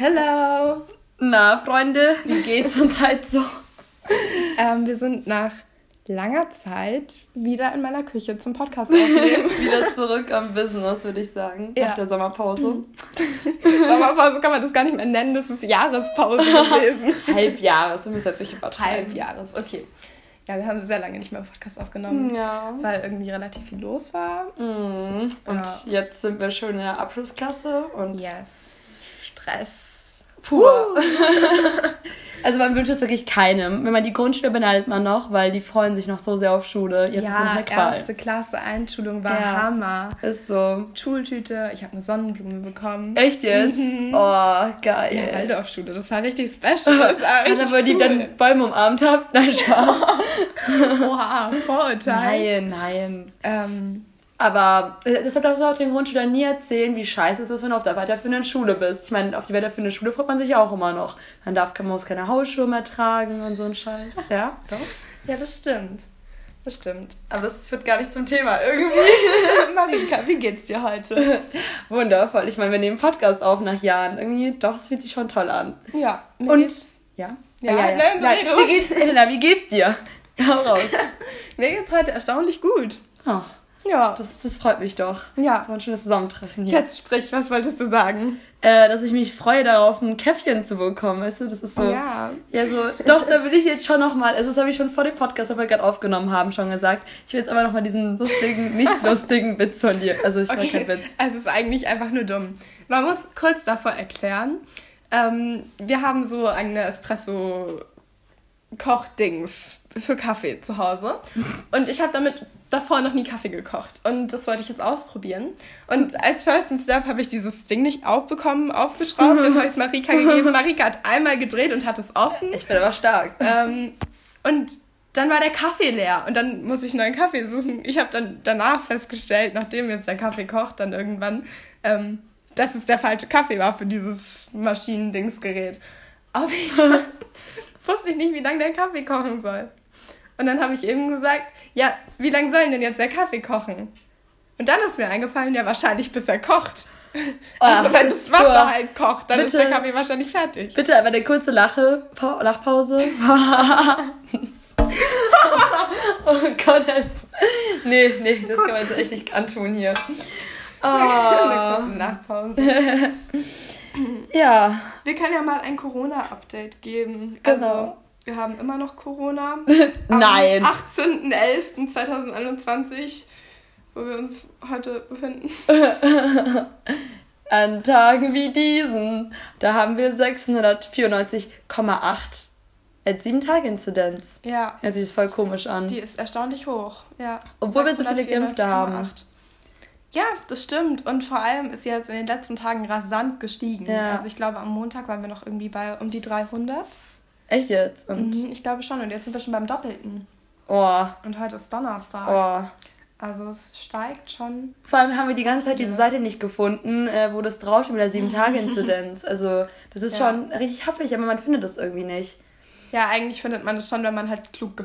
Hello! Na, Freunde, wie geht's uns halt so? Ähm, wir sind nach langer Zeit wieder in meiner Küche zum Podcast aufnehmen. wieder zurück am Business, würde ich sagen. Ja. Nach der Sommerpause. Sommerpause kann man das gar nicht mehr nennen, das ist Jahrespause gewesen. Halbjahres, wir müssen jetzt nicht übertreiben. Halbjahres, okay. Ja, wir haben sehr lange nicht mehr Podcast aufgenommen, ja. weil irgendwie relativ viel los war. Mm. Und ja. jetzt sind wir schon in der Abschlussklasse und. Yes. Stress pur. also man wünscht es wirklich keinem. Wenn man die Grundschule beneidet man noch, weil die freuen sich noch so sehr auf Schule. Jetzt ja, ist eine Qual. erste Klasse Einschulung war ja. Hammer. Ist so. Schultüte, ich habe eine Sonnenblume bekommen. Echt jetzt? Mhm. Oh, geil. Ja, Waldorfschule, das war richtig special. Das war richtig also, cool. die dann Bäume umarmt habt? Nein, Spaß. Oha, Vorurteil. Nein, nein. Ähm, aber äh, deshalb darfst du auch den Grundschüler nie erzählen, wie scheiße es ist, wenn du auf der weiterführenden Schule bist. Ich meine, auf die weiterführende Schule freut man sich auch immer noch. Man darf, man muss keine Hausschuhe mehr tragen und so ein Scheiß. Ja, doch? Ja, das stimmt. Das stimmt. Aber das führt gar nicht zum Thema irgendwie. Marika, wie geht's dir heute? Wundervoll. Ich meine, wir nehmen Podcast auf nach Jahren. Irgendwie, doch, es fühlt sich schon toll an. Ja. Und, geht's... ja? Ja, ja, ja. Nein, nein, wie geht's, Elena, wie geht's dir? Hau raus. mir geht's heute erstaunlich gut. Oh. Ja. Das, das freut mich doch. Ja. Das war ein schönes Zusammentreffen hier. Jetzt sprich, was wolltest du sagen? Äh, dass ich mich freue darauf, ein Käffchen zu bekommen, weißt du? Das ist so. Ja. Ja, so. Doch, da will ich jetzt schon nochmal, also das habe ich schon vor dem Podcast, den wir gerade aufgenommen haben, schon gesagt. Ich will jetzt aber nochmal diesen lustigen, nicht lustigen Witz von dir. Also ich okay. kein Witz. Also es ist eigentlich einfach nur dumm. Man muss kurz davor erklären. Ähm, wir haben so eine Espresso Kochdings für Kaffee zu Hause. Und ich habe damit davor noch nie Kaffee gekocht. Und das wollte ich jetzt ausprobieren. Und als First Step habe ich dieses Ding nicht aufbekommen, aufgeschraubt und habe es Marika gegeben. Marika hat einmal gedreht und hat es offen. Ich bin aber stark. Ähm, und dann war der Kaffee leer und dann muss ich neuen Kaffee suchen. Ich habe dann danach festgestellt, nachdem jetzt der Kaffee kocht, dann irgendwann, ähm, dass es der falsche Kaffee war für dieses Maschinendingsgerät. Auf jeden Fall wusste ich nicht, wie lange der Kaffee kochen soll. Und dann habe ich eben gesagt, ja, wie lange soll denn jetzt der Kaffee kochen? Und dann ist mir eingefallen, ja, wahrscheinlich bis er kocht. Oh, also wenn das Wasser oh, halt kocht, dann bitte, ist der Kaffee wahrscheinlich fertig. Bitte aber eine kurze Lache, pa Lachpause. oh Gott, jetzt. Nee, nee, das kann man jetzt echt nicht antun hier. Oh. eine kurze Nachpause. ja. Wir können ja mal ein Corona-Update geben. Also, genau. Also, wir haben immer noch Corona. Nein. Am 18.11.2021, wo wir uns heute befinden. An Tagen wie diesen, da haben wir 694,8 als 7-Tage-Inzidenz. Ja. Ja, sieht es voll komisch an. Die ist erstaunlich hoch, ja. Obwohl wir so viele Geimpfte haben. Ja, das stimmt. Und vor allem ist sie jetzt in den letzten Tagen rasant gestiegen. Ja. Also ich glaube, am Montag waren wir noch irgendwie bei um die 300. Echt jetzt? Und mhm, ich glaube schon. Und jetzt sind wir schon beim Doppelten. Oh. Und heute ist Donnerstag. Oh. Also es steigt schon. Vor allem haben wir die ganze Zeit diese Seite nicht gefunden, äh, wo das draufsteht mit der 7-Tage-Inzidenz. also das ist ja. schon richtig happig, aber man findet das irgendwie nicht. Ja, eigentlich findet man das schon, wenn man halt klug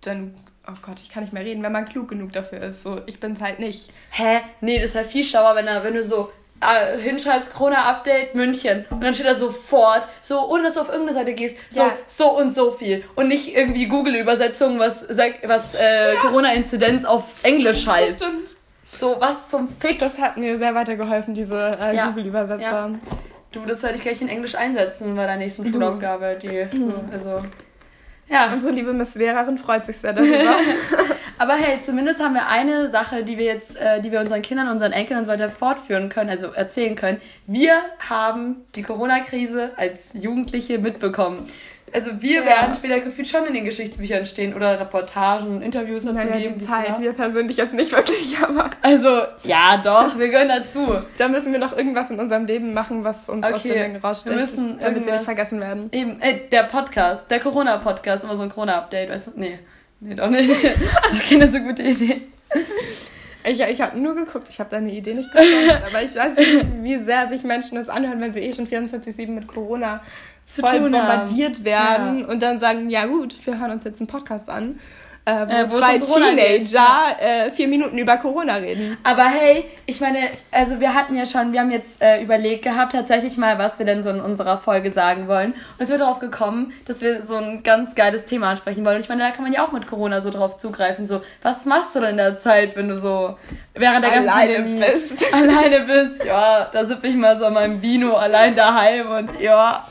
dann oh Gott, ich kann nicht mehr reden, wenn man klug genug dafür ist. So, ich bin's halt nicht. Hä? Nee, das ist halt viel schlauer, wenn, wenn du so äh, hinschreibst, Corona-Update München. Und dann steht da sofort, so, ohne dass du auf irgendeine Seite gehst, so, ja. so und so viel. Und nicht irgendwie Google-Übersetzung, was, was äh, ja. Corona-Inzidenz auf Englisch heißt. Das stimmt. So, was zum Fick. Das hat mir sehr weitergeholfen, diese äh, ja. Google-Übersetzer. Du, das werde ich gleich in Englisch einsetzen bei der nächsten Schulaufgabe. Die, mhm. also, ja. Unsere liebe Miss Lehrerin freut sich sehr darüber. Aber hey, zumindest haben wir eine Sache, die wir jetzt, äh, die wir unseren Kindern, unseren Enkeln und so weiter fortführen können, also erzählen können. Wir haben die Corona-Krise als Jugendliche mitbekommen. Also wir ja. werden später gefühlt schon in den Geschichtsbüchern stehen oder Reportagen, Interviews dazu naja, geben. Die Zeit, wir persönlich jetzt nicht wirklich, aber... Also, ja doch, wir gehören dazu. Da müssen wir noch irgendwas in unserem Leben machen, was uns okay. aus den Dingen rausstellt, wir müssen damit wir nicht vergessen werden. Eben, äh, der Podcast, der Corona-Podcast, immer so ein Corona-Update, weißt du? Nee. Nee, doch nicht. Keine so gute Idee. Ich, ich habe nur geguckt, ich habe deine Idee nicht gefunden, aber ich weiß nicht, wie sehr sich Menschen das anhören, wenn sie eh schon 24-7 mit Corona Zu voll bombardiert werden ja. und dann sagen, ja gut, wir hören uns jetzt einen Podcast an. Äh, wo, Äh, wo zwei Teenager äh, vier Minuten über Corona reden. Aber hey, ich meine, also wir hatten ja schon, wir haben jetzt äh, überlegt gehabt, tatsächlich mal, was wir denn so in unserer Folge sagen wollen. Und es wird darauf gekommen, dass wir so ein ganz geiles Thema ansprechen wollen. Und ich meine, da kann man ja auch mit Corona so drauf zugreifen. So, was machst du denn in der Zeit, wenn du so während der ganzen Alleine bist. alleine bist? Ja, da sippe ich mal so an meinem Vino allein daheim und ja.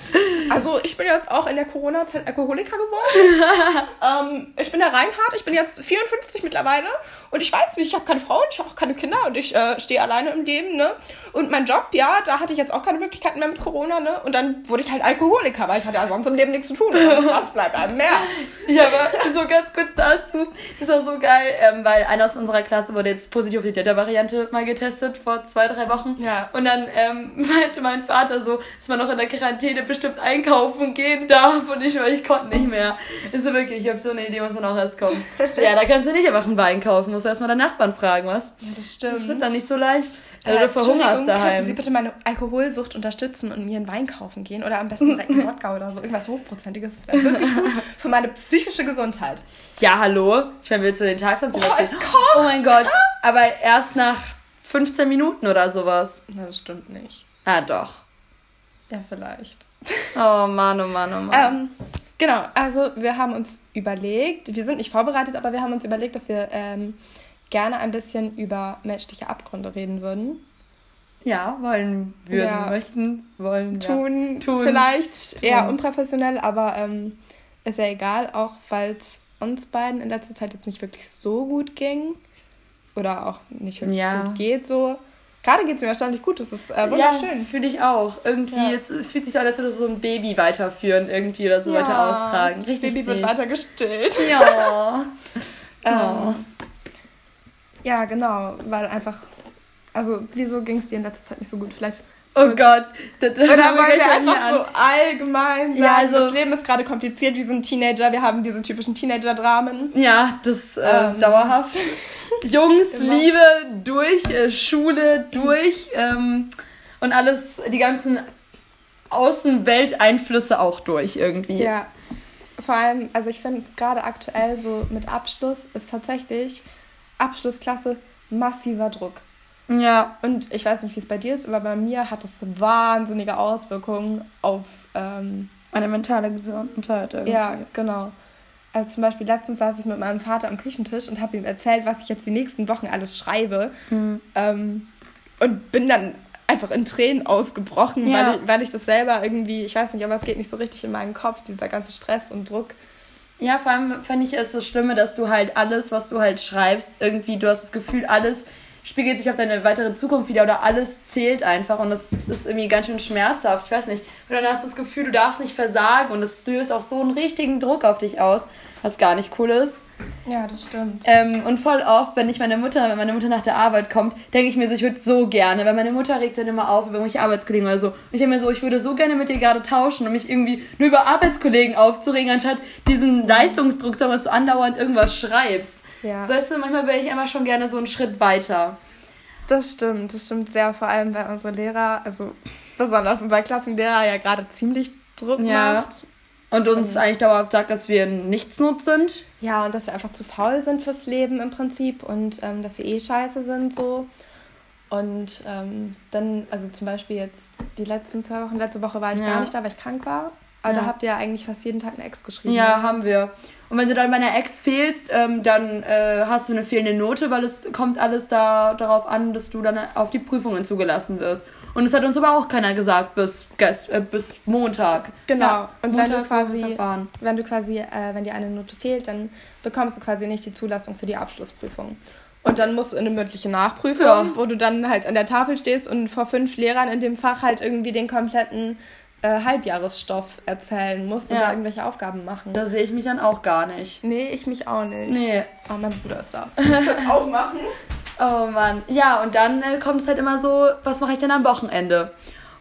Also ich bin jetzt auch in der Corona-Zeit Alkoholiker geworden. ähm, ich bin der Reinhard, ich bin jetzt 54 mittlerweile und ich weiß nicht, ich habe keine Frau und ich habe auch keine Kinder und ich äh, stehe alleine im Leben, ne? Und mein Job, ja, da hatte ich jetzt auch keine Möglichkeiten mehr mit Corona, ne? Und dann wurde ich halt Alkoholiker, weil ich hatte ja sonst im Leben nichts zu tun. Und was bleibt einem mehr? Ja, aber so ganz kurz dazu. Das war so geil, ähm, weil einer aus unserer Klasse wurde jetzt positiv auf die Delta-Variante mal getestet vor zwei, drei Wochen. Ja. Und dann ähm, meinte mein Vater so, dass man noch in der Quarantäne bestimmt einkaufen gehen darf. Und ich, weil ich konnte nicht mehr. Ist so wirklich, ich habe so eine Idee, was man auch erst kommt. Ja, da kannst du nicht einfach einen Wein kaufen. Musst du erstmal deinen Nachbarn fragen, was? Ja, das stimmt. Das wird dann nicht so leicht. Äh, Also du verhungerst Entschuldigung, Könnten Sie daheim. bitte meine Alkoholsucht unterstützen und mir einen Wein kaufen gehen? Oder am besten direkt einen Wodka oder so. Irgendwas Hochprozentiges. Das wäre wirklich gut für meine psychische Gesundheit. Ja, hallo? Ich meine, willst du den Tag sonst Oh. Oh mein Gott. Aber erst nach 15 Minuten oder sowas. Na, das stimmt nicht. Ah, doch. Ja, vielleicht. Oh Mann, oh Mann, oh Mann. Ähm, genau, also wir haben uns überlegt, wir sind nicht vorbereitet, aber wir haben uns überlegt, dass wir ähm, gerne ein bisschen über menschliche Abgründe reden würden. ja, wollen, würden, Ja. möchten, wollen. Tun, Tun. vielleicht eher Tun. unprofessionell, aber ähm, ist ja egal, auch weil es uns beiden in letzter Zeit jetzt nicht wirklich so gut ging. Oder auch nicht wirklich Ja. gut geht so. Gerade geht es mir erstaunlich gut, das ist äh, Ja, wunderschön. fühle ich auch. Irgendwie, Ja. es, es fühlt sich so an, als würdest du so ein Baby weiterführen irgendwie oder so weiter austragen. Das Richtig Baby wird süß. weiter gestillt. Ja. Ähm, ja, genau, weil einfach. Also, wieso ging es dir in letzter Zeit nicht so gut? Vielleicht. Oh Gott. Das, das Oder wollen wir einfach so allgemein sagen, Ja, also- das Leben ist gerade kompliziert, wir sind Teenager, wir haben diese typischen Teenager-Dramen. Ja, das äh, Ähm. dauerhaft. Jungs, Immer. Liebe durch, äh, Schule durch ähm, und alles, die ganzen Außenwelteinflüsse auch durch irgendwie. Ja. Vor allem, also ich finde gerade aktuell so mit Abschluss ist tatsächlich Abschlussklasse massiver Druck. Ja. Und ich weiß nicht, wie es bei dir ist, aber bei mir hat es wahnsinnige Auswirkungen auf ähm, Eine mentale Gesundheit irgendwie. Ja, genau. Also zum Beispiel letztens saß ich mit meinem Vater am Küchentisch und habe ihm erzählt, was ich jetzt die nächsten Wochen alles schreibe. Mhm. Ähm, und bin dann einfach in Tränen ausgebrochen, Ja. weil, ich, weil ich das selber irgendwie, ich weiß nicht, aber es geht nicht so richtig in meinen Kopf, dieser ganze Stress und Druck. Ja, vor allem finde ich es das Schlimme, dass du halt alles, was du halt schreibst, irgendwie, du hast das Gefühl, alles spiegelt sich auf deine weitere Zukunft wieder oder alles zählt einfach und das ist irgendwie ganz schön schmerzhaft. Ich weiß nicht. Und dann hast du das Gefühl, du darfst nicht versagen und das löst auch so einen richtigen Druck auf dich aus, was gar nicht cool ist. Ja, das stimmt. Ähm, und voll oft, wenn ich meine Mutter, wenn meine Mutter nach der Arbeit kommt, denke ich mir so, ich würde so gerne, weil meine Mutter regt dann immer auf über irgendwelche Arbeitskollegen oder so. Und ich denke mir so, ich würde so gerne mit dir gerade tauschen und mich irgendwie nur über Arbeitskollegen aufzuregen, anstatt diesen Leistungsdruck zu haben, dass du andauernd irgendwas schreibst. Ja. Weißt du, manchmal wäre ich einfach schon gerne so einen Schritt weiter. Das stimmt, das stimmt sehr, vor allem weil unsere Lehrer, also besonders unser Klassenlehrer ja gerade ziemlich Druck Ja. macht. Und uns Und- eigentlich dauerhaft sagt, dass wir nichtsnutz sind. Ja, und dass wir einfach zu faul sind fürs Leben im Prinzip und ähm, dass wir eh scheiße sind so. Und ähm, dann, also zum Beispiel jetzt die letzten zwei Wochen, letzte Woche war ich Ja. gar nicht da, weil ich krank war. Aber Ja. da habt ihr ja eigentlich fast jeden Tag eine Ex geschrieben. Ja, haben wir. Und wenn du dann bei einer Ex fehlst, ähm, dann äh, hast du eine fehlende Note, weil es kommt alles da, darauf an, dass du dann auf die Prüfungen zugelassen wirst. Und es hat uns aber auch keiner gesagt bis, gest äh, bis Montag. Genau. Ja, und wenn du Montag wir es quasi, wenn du quasi, äh, wenn dir eine Note fehlt, dann bekommst du quasi nicht die Zulassung für die Abschlussprüfung. Und dann musst du in eine mündliche Nachprüfung, Ja. wo du dann halt an der Tafel stehst und vor fünf Lehrern in dem Fach halt irgendwie den kompletten äh, Halbjahresstoff erzählen musst Ja. oder irgendwelche Aufgaben machen. Da sehe ich mich dann auch gar nicht. nee, ich mich auch nicht. Nee. Oh, mein Bruder ist da. Kurz aufmachen. Oh Mann. Ja, und dann äh, kommt es halt immer so, was mache ich denn am Wochenende?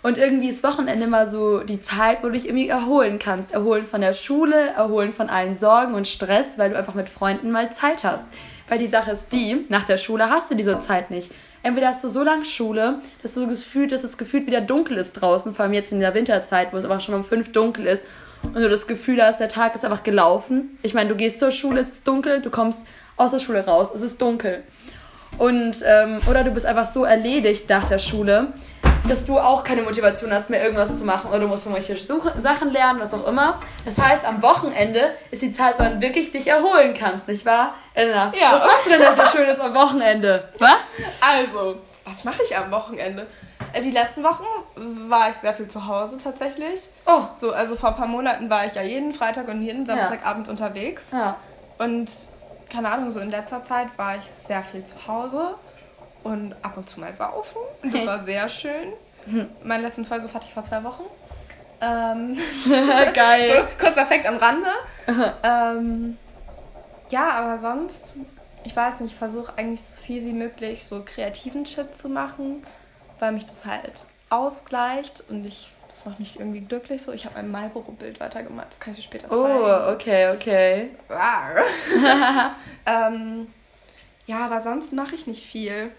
Und irgendwie ist Wochenende immer so die Zeit, wo du dich irgendwie erholen kannst. Erholen von der Schule, erholen von allen Sorgen und Stress, weil du einfach mit Freunden mal Zeit hast. Weil die Sache ist die, nach der Schule hast du diese Zeit nicht. Entweder hast du so lange Schule, dass du das Gefühl, dass es gefühlt wieder dunkel ist draußen, vor allem jetzt in der Winterzeit, wo es aber schon um fünf dunkel ist. und du das Gefühl hast, der Tag ist einfach gelaufen. Ich meine, du gehst zur Schule, es ist dunkel, du kommst aus der Schule raus, es ist dunkel. Und, ähm, oder du bist einfach so erledigt nach der Schule, dass du auch keine Motivation hast, mehr irgendwas zu machen oder du musst irgendwelche Sachen lernen, was auch immer. Das heißt, am Wochenende ist die Zeit, wann wirklich dich erholen kannst, nicht wahr? Elena, Ja. was machst du denn da so Schönes am Wochenende? Was? Also, was mache ich am Wochenende? Äh, Die letzten Wochen war ich sehr viel zu Hause tatsächlich. Oh, So, also vor ein paar Monaten war ich ja jeden Freitag und jeden Samstagabend unterwegs. ja. Und keine Ahnung, so in letzter Zeit war ich sehr viel zu Hause und ab und zu mal saufen. Und das war sehr schön. Meinen letzten Versuch hatte ich vor zwei Wochen. Ähm, so, Geil. kurzer Effekt am Rande. ähm, ja, aber sonst, ich weiß nicht, ich versuche eigentlich so viel wie möglich so kreativen Shit zu machen, weil mich das halt ausgleicht und ich, das macht mich irgendwie glücklich so. Ich habe ein Marlboro-Bild weitergemacht, das kann ich dir später zeigen. Oh, okay, okay. Ähm, ja, aber sonst mache ich nicht viel.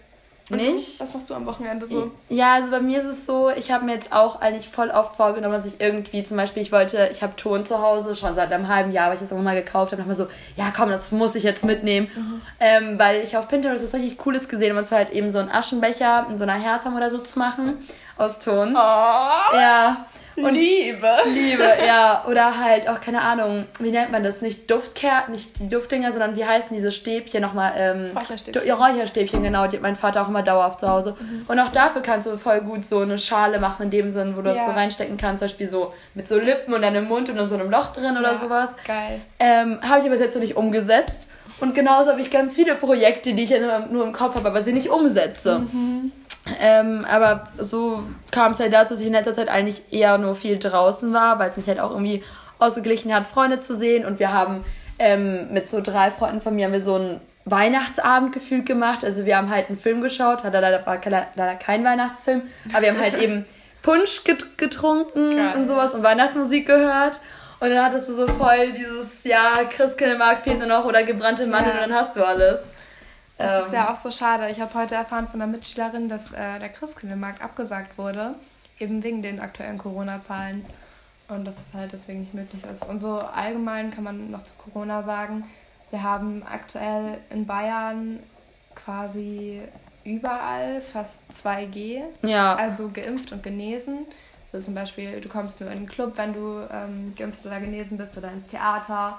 Und Nicht? Du? Was machst du am Wochenende so? Ja, also bei mir ist es so, ich habe mir jetzt auch eigentlich voll oft vorgenommen, dass ich irgendwie zum Beispiel, ich wollte, ich habe Ton zu Hause schon seit einem halben Jahr, weil ich das immer mal gekauft habe, und dachte mir so, ja komm, das muss ich jetzt mitnehmen, Mhm. ähm, weil ich auf Pinterest was richtig Cooles gesehen habe, und zwar halt eben so einen Aschenbecher in so einer Herzform oder so zu machen aus Ton. Oh, Ja. Und Liebe. Liebe, ja. Oder halt auch, keine Ahnung, wie nennt man das? Nicht Duftker, nicht die Duftdinger, sondern wie heißen diese Stäbchen nochmal? Ähm, Räucherstäbchen. Ja, Räucherstäbchen, genau. Die hat mein Vater auch immer dauerhaft zu Hause. Und auch dafür kannst du voll gut so eine Schale machen, in dem Sinn, wo du das Ja. so reinstecken kannst. Zum Beispiel so mit so Lippen und einem Mund und so einem Loch drin oder Ja, sowas. Geil. Ähm, habe ich aber jetzt noch nicht umgesetzt. Und genauso habe ich ganz viele Projekte, die ich ja nur- nur im Kopf habe, aber sie nicht umsetze. Ähm, aber so kam es halt dazu, dass ich in letzter Zeit eigentlich eher nur viel draußen war, weil es mich halt auch irgendwie ausgeglichen hat, Freunde zu sehen. Und wir haben ähm, mit so drei Freunden von mir haben wir so einen Weihnachtsabend gefühlt gemacht. Also wir haben halt einen Film geschaut, hat leider, leider kein Weihnachtsfilm, aber wir haben halt eben Punsch get getrunken Geil. und sowas und Weihnachtsmusik gehört. Und dann hattest du so voll dieses, ja, Christkindlmarkt fehlt nur noch oder gebrannte Mandeln Ja. und dann hast du alles. Das ist Ähm, ja auch so schade. Ich habe heute erfahren von einer Mitschülerin, dass äh, der Christkindlmarkt abgesagt wurde, eben wegen den aktuellen Corona-Zahlen. Und dass es halt deswegen nicht möglich ist. Und so allgemein kann man noch zu Corona sagen, wir haben aktuell in Bayern quasi überall fast 2G, Ja. also geimpft und genesen. So zum Beispiel, du kommst nur in den Club, wenn du ähm, geimpft oder genesen bist oder ins Theater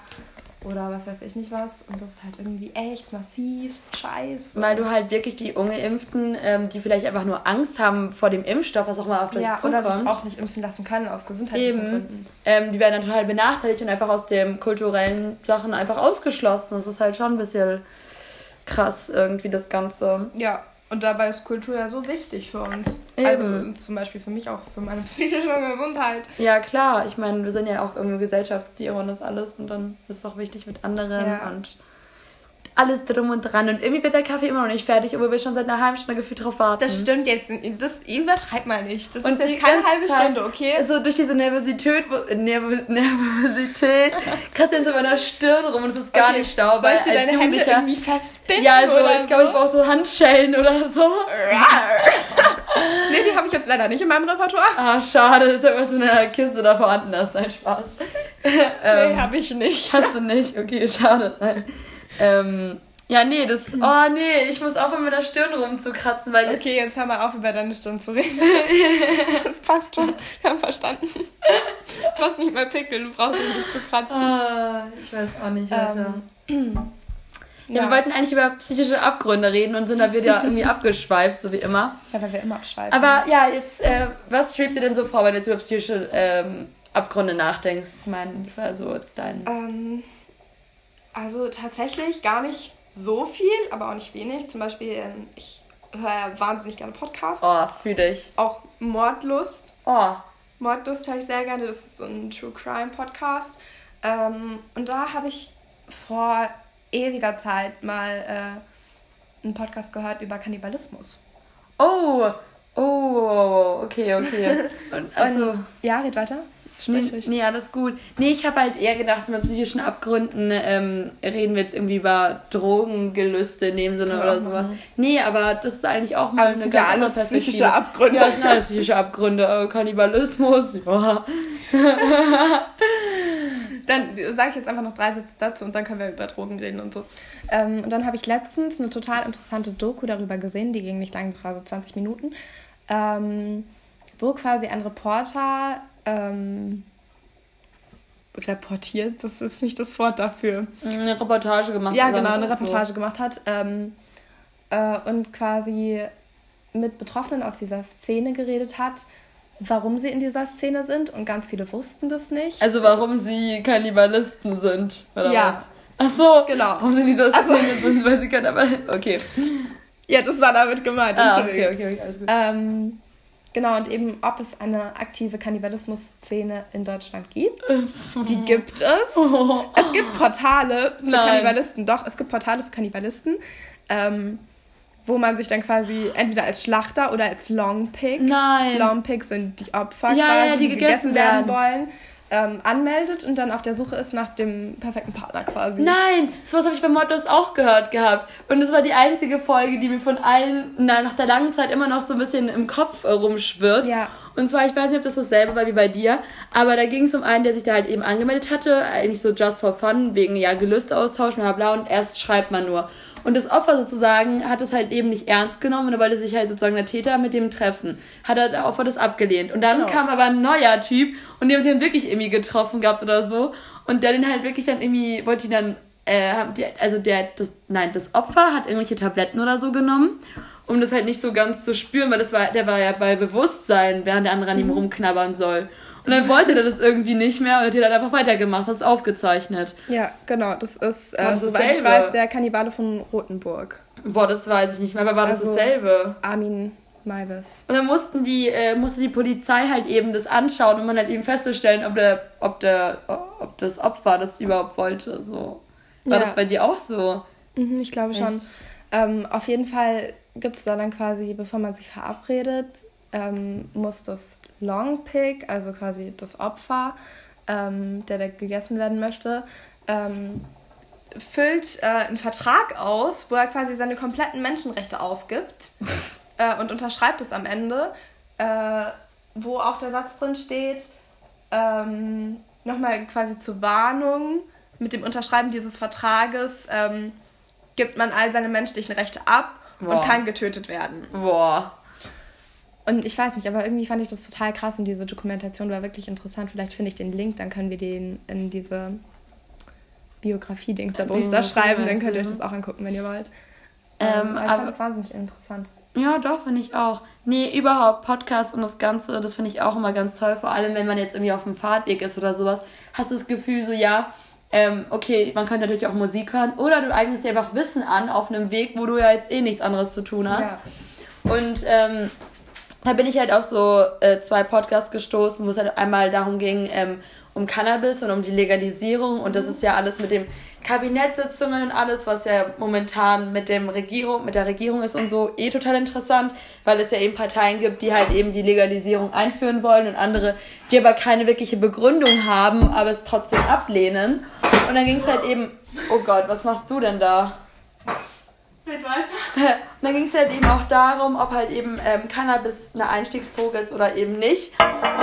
oder was weiß ich nicht was. Und das ist halt irgendwie echt massiv scheiße. Weil du halt wirklich die Ungeimpften, ähm, die vielleicht einfach nur Angst haben vor dem Impfstoff, was auch mal auf dich ja, oder zukommt, sich auch nicht impfen lassen können aus gesundheitlichen Eben. Gründen. ähm, die werden dann total benachteiligt und einfach aus den kulturellen Sachen einfach ausgeschlossen. Das ist halt schon ein bisschen krass irgendwie das Ganze. Ja, und dabei ist Kultur ja so wichtig für uns. Eben. Also zum Beispiel für mich auch, für meine psychische Gesundheit. Ja klar, ich meine, wir sind ja auch irgendwie Gesellschaftstiere und das alles und dann ist es auch wichtig mit anderen Ja. und alles drum und dran. Und irgendwie wird der Kaffee immer noch nicht fertig, obwohl wir schon seit einer halben Stunde gefühlt drauf warten. Das stimmt jetzt, das übertreibt mal nicht. Das Und ist jetzt keine halbe Zeit- Stunde, okay? Also durch diese Nervosität, Nervo Nervosität kratzt jetzt in meiner Stirn rum und es ist gar Okay, nicht stau, Soll weil ich dir deine Hände irgendwie festbinden? Ja, also ich glaube, ich brauche so Handschellen oder so. nee, die habe ich jetzt leider nicht in meinem Repertoire. Ah, schade, dass irgendwas in der Kiste da vorhanden ist. Nein, Spaß. Nee, ähm, habe ich nicht. hast du nicht? Okay, schade. Nein. Ähm, ja, nee, das... Oh, nee, ich muss aufhören, mit der Stirn rumzukratzen, weil... Okay, jetzt hör mal auf, über deine Stunde zu reden. das passt schon. Wir haben verstanden. Du hast nicht mal Pickel, du brauchst nicht zu kratzen. Ah, ich weiß auch nicht, Leute. Ähm, ja, wir wollten eigentlich über psychische Abgründe reden und sind da wieder irgendwie abgeschweift, so wie immer. ja, weil wir immer abschweifen. Aber ja, jetzt, äh, was schwebt dir denn so vor, wenn du jetzt über psychische ähm, Abgründe nachdenkst? Ich meine, das war so jetzt dein. Ähm, also tatsächlich gar nicht so viel, aber auch nicht wenig. Zum Beispiel, ähm, ich höre wahnsinnig gerne Podcasts. Oh, fühl dich. Auch Mordlust. Oh, Mordlust höre ich sehr gerne. Das ist so ein True Crime Podcast. Ähm, und da habe ich vor ewiger Zeit mal äh, einen Podcast gehört über Kannibalismus. oh, oh, okay, okay. Und, also, Und, ja, red weiter. Nee, Sprich ruhig. nee, alles gut. Nee, ich habe halt eher gedacht, mit psychischen Abgründen ähm, reden wir jetzt irgendwie über Drogengelüste in dem Sinne oder sowas. machen. Nee, aber das ist eigentlich auch mal Also eine sind ganz ja andere alles Perspektive. psychische Abgründe. Ja, es sind alles psychische Abgründe. Äh, Kannibalismus, ja. dann sage ich jetzt einfach noch drei Sätze dazu und dann können wir über Drogen reden und so. Ähm, und dann habe ich letztens eine total interessante Doku darüber gesehen, die ging nicht lang, das war so 20 Minuten, ähm, wo quasi ein Reporter ähm, reportiert, das ist nicht das Wort dafür. Eine Reportage gemacht Ja, genau, eine Reportage so. gemacht hat. Ähm, äh, und quasi mit Betroffenen aus dieser Szene geredet hat, warum sie in dieser Szene sind und ganz viele wussten das nicht. Also warum sie Kannibalisten sind, oder ja. was? Ach so, genau. Warum sie in dieser Szene also, sind, weil sie Kannibalisten... Okay. Ja, das war damit gemeint. Ah, okay, okay, okay, alles gut. Ähm, Genau, und eben, ob es eine aktive Kannibalismus-Szene in Deutschland gibt. Die gibt es. Es gibt Portale für Nein. Kannibalisten. Doch, es gibt Portale für Kannibalisten, ähm, wo man sich dann quasi entweder als Schlachter oder als Longpick. Nein. Longpick sind die Opfer, ja, quasi, ja, die, die gegessen, gegessen werden wollen ähm, anmeldet und dann auf der Suche ist nach dem perfekten Partner quasi. Nein, sowas habe ich bei Mottos auch gehört gehabt. Und es war die einzige Folge, die mir von allen na, nach der langen Zeit immer noch so ein bisschen im Kopf rumschwirrt. Ja. Und zwar, ich weiß nicht, ob das dasselbe war wie bei dir, aber da ging es um einen, der sich da halt eben angemeldet hatte, eigentlich so just for fun, wegen ja Gelüstaustausch, bla bla, und erst schreibt man nur. Und das Opfer sozusagen hat es halt eben nicht ernst genommen und er wollte sich halt sozusagen der Täter mit dem treffen. Hat er der Opfer das abgelehnt. Und dann genau. kam aber ein neuer Typ und die haben sich dann wirklich irgendwie getroffen gehabt oder so. Und der den halt wirklich dann irgendwie, wollte ihn dann, äh, also der, das, nein, das Opfer hat irgendwelche Tabletten oder so genommen um das halt nicht so ganz zu spüren, weil das war, der war ja bei Bewusstsein, während der andere an ihm mhm. rumknabbern soll. Und dann wollte er das irgendwie nicht mehr und hat dann einfach weitergemacht, hat es aufgezeichnet. Ja, genau. Das ist, äh, soweit ich weiß, der Kannibale von Rotenburg. Boah, das weiß ich nicht mehr, aber war das also, dasselbe? Armin Maivis. Und dann mussten die, äh, musste die Polizei halt eben das anschauen, um man halt eben festzustellen, ob der, ob der, ob das Opfer das überhaupt wollte. So. War ja. das bei dir auch so? Mhm, ich glaube schon. Ähm, auf jeden Fall gibt es da dann quasi, bevor man sich verabredet, ähm, muss das Long Pig, also quasi das Opfer, ähm, der, der gegessen werden möchte, ähm, füllt äh, einen Vertrag aus, wo er quasi seine kompletten Menschenrechte aufgibt äh, und unterschreibt es am Ende, äh, wo auch der Satz drin steht, ähm, nochmal quasi zur Warnung, mit dem Unterschreiben dieses Vertrages ähm, gibt man all seine menschlichen Rechte ab Boah. und kann getötet werden. Boah. Und ich weiß nicht, aber irgendwie fand ich das total krass und diese Dokumentation war wirklich interessant. Vielleicht finde ich den Link, dann können wir den in diese Biografie-Dings da uns da schreiben. Dann könnt ihr euch das auch angucken, wenn ihr wollt. Ähm, ähm aber ich fand das wahnsinnig interessant. Ja, doch, finde ich auch. Nee, überhaupt Podcast und das Ganze, das finde ich auch immer ganz toll. Vor allem, wenn man jetzt irgendwie auf dem Fahrtweg ist oder sowas, hast du das Gefühl so, ja, ähm, okay, man kann natürlich auch Musik hören oder du eignest dir einfach Wissen an auf einem Weg, wo du ja jetzt eh nichts anderes zu tun hast. Ja. Und ähm, da bin ich halt auf so äh, zwei Podcasts gestoßen, wo es halt einmal darum ging, ähm, um Cannabis und um die Legalisierung. Und das ist ja alles mit den Kabinettssitzungen und alles, was ja momentan mit dem Regierung, mit der Regierung ist und so, eh total interessant, weil es ja eben Parteien gibt, die halt eben die Legalisierung einführen wollen und andere, die aber keine wirkliche Begründung haben, aber es trotzdem ablehnen. Und dann ging es halt eben, oh Gott, was machst du denn da? Und dann ging es halt eben auch darum, ob halt eben ähm, Cannabis eine Einstiegsdroge ist oder eben nicht.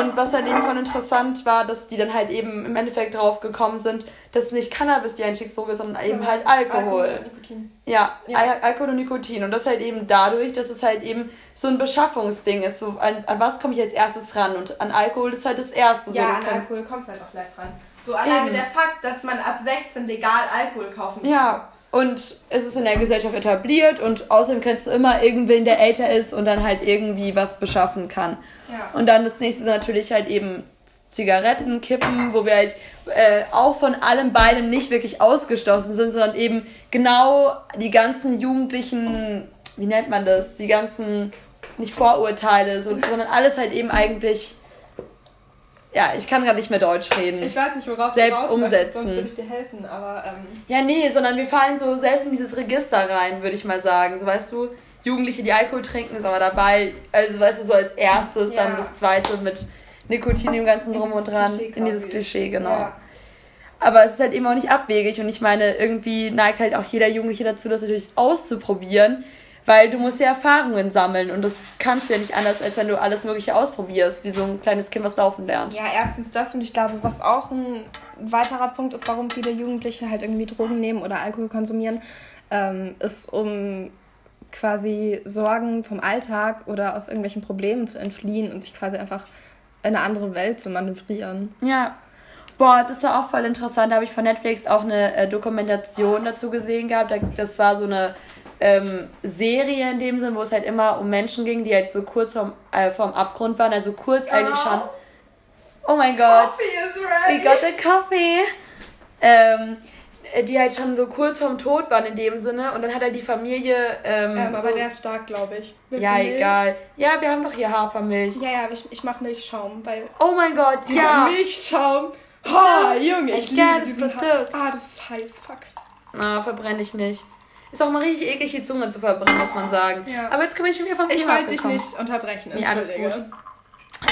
Und was halt eben von interessant war, dass die dann halt eben im Endeffekt drauf gekommen sind, dass nicht Cannabis die Einstiegsdroge ist, sondern eben halt Alkohol. Alkohol und Nikotin. Ja, ja. Al Alkohol und Nikotin. Und das halt eben dadurch, dass es halt eben so ein Beschaffungsding ist. So, an, an was komme ich als erstes ran? Und an Alkohol ist halt das Erste. Ja, so, an Alkohol kommst du halt auch leicht ran. So alleine der Fakt, dass man ab 16 legal Alkohol kaufen kann. Ja, und es ist in der Gesellschaft etabliert und außerdem kennst du immer irgendwen, der älter ist und dann halt irgendwie was beschaffen kann. Ja. Und dann das nächste ist natürlich halt eben Zigaretten, Kippen, wo wir halt äh, auch von allem beidem nicht wirklich ausgeschlossen sind, sondern eben genau die ganzen jugendlichen, wie nennt man das, die ganzen, nicht Vorurteile, so, sondern alles halt eben eigentlich ja, ich kann gar nicht mehr Deutsch reden. Ich weiß nicht, worauf selbst du umsetzen. Sonst würde ich dir helfen, aber. Ähm ja, nee, sondern wir fallen so selbst in dieses Register rein, würde ich mal sagen. So, weißt du, Jugendliche, die Alkohol trinken, ist aber dabei. Also, weißt du, so als erstes, ja. dann das zweite mit Nikotin im ganzen Drum und dran. In dieses Klischee, genau. Ja. Aber es ist halt eben auch nicht abwegig und ich meine, irgendwie neigt halt auch jeder Jugendliche dazu, das natürlich auszuprobieren, Weil du musst ja Erfahrungen sammeln und das kannst du ja nicht anders, als wenn du alles Mögliche ausprobierst, wie so ein kleines Kind, was laufen lernt. Ja, erstens das und ich glaube, was auch ein weiterer Punkt ist, warum viele Jugendliche halt irgendwie Drogen nehmen oder Alkohol konsumieren, ähm, ist um quasi Sorgen vom Alltag oder aus irgendwelchen Problemen zu entfliehen und sich quasi einfach in eine andere Welt zu manövrieren. Ja. Boah, das war auch voll interessant. Da habe ich von Netflix auch eine äh, Dokumentation dazu gesehen gehabt. Das war so eine ähm, Serie in dem Sinn, wo es halt immer um Menschen ging, die halt so kurz vorm, äh, vorm Abgrund waren. Also kurz Girl. eigentlich schon. Oh mein Gott. We got the coffee. Ähm, die halt schon so kurz vorm Tod waren in dem Sinne und dann hat er die Familie. Ähm, ähm, aber der ist stark, glaube ich. Willst ja, egal. Ja, wir haben doch hier Hafermilch. Ja, ja, aber ich, ich mache Milchschaum, weil. Oh mein Gott, ja. Milchschaum. Oh, Junge, ich liebe das Produkt. Ah, das ist heiß, fuck. Na, verbrenne ich nicht. Ist auch mal richtig eklig, die Zunge zu verbrennen, muss man sagen. Ja. Aber jetzt komme ich schon wieder vom Thema Ich wollte dich nicht unterbrechen. Nee, alles gut.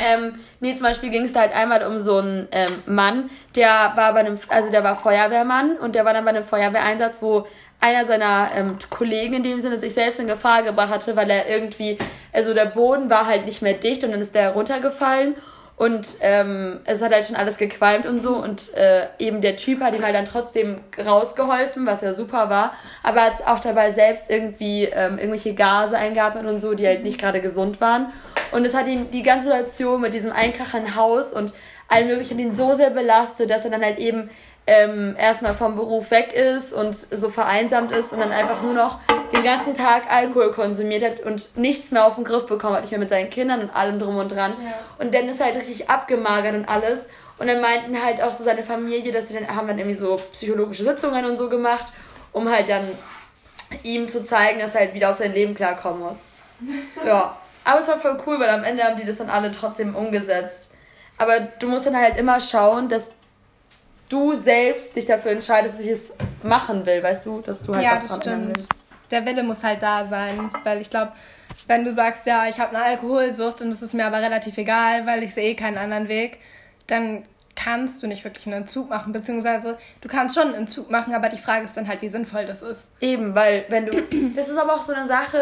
Ähm, nee, zum Beispiel ging es da halt einmal um so einen ähm, Mann, der war bei einem, also der war Feuerwehrmann und der war dann bei einem Feuerwehreinsatz, wo einer seiner ähm, Kollegen in dem Sinne sich selbst in Gefahr gebracht hatte, weil er irgendwie, also der Boden war halt nicht mehr dicht und dann ist der runtergefallen und ähm, es hat halt schon alles gequalmt und so. Und äh, eben der Typ hat ihm halt dann trotzdem rausgeholfen, was ja super war. Aber hat auch dabei selbst irgendwie ähm, irgendwelche Gase eingeatmet und so, die halt nicht gerade gesund waren. Und es hat ihn die ganze Situation mit diesem einkrachenden Haus und allem möglichen ihn so sehr belastet, dass er dann halt eben ähm, erstmal vom Beruf weg ist und so vereinsamt ist und dann einfach nur noch den ganzen Tag Alkohol konsumiert hat und nichts mehr auf den Griff bekommen hat, nicht mehr mit seinen Kindern und allem drum und dran. Ja. Und dann ist halt richtig abgemagert und alles. Und dann meinten halt auch so seine Familie, dass sie dann haben dann irgendwie so psychologische Sitzungen und so gemacht, um halt dann ihm zu zeigen, dass er halt wieder auf sein Leben klarkommen muss. Ja. Aber es war voll cool, weil am Ende haben die das dann alle trotzdem umgesetzt. Aber du musst dann halt immer schauen, dass du selbst dich dafür entscheidest, dass ich es machen will, weißt du, dass du halt ja, was das stimmt. willst. Der Wille muss halt da sein, weil ich glaube, wenn du sagst, ja, ich habe eine Alkoholsucht und es ist mir aber relativ egal, weil ich sehe eh keinen anderen Weg, dann kannst du nicht wirklich einen Entzug machen, beziehungsweise du kannst schon einen Entzug machen, aber die Frage ist dann halt, wie sinnvoll das ist. Eben, weil wenn du, das ist aber auch so eine Sache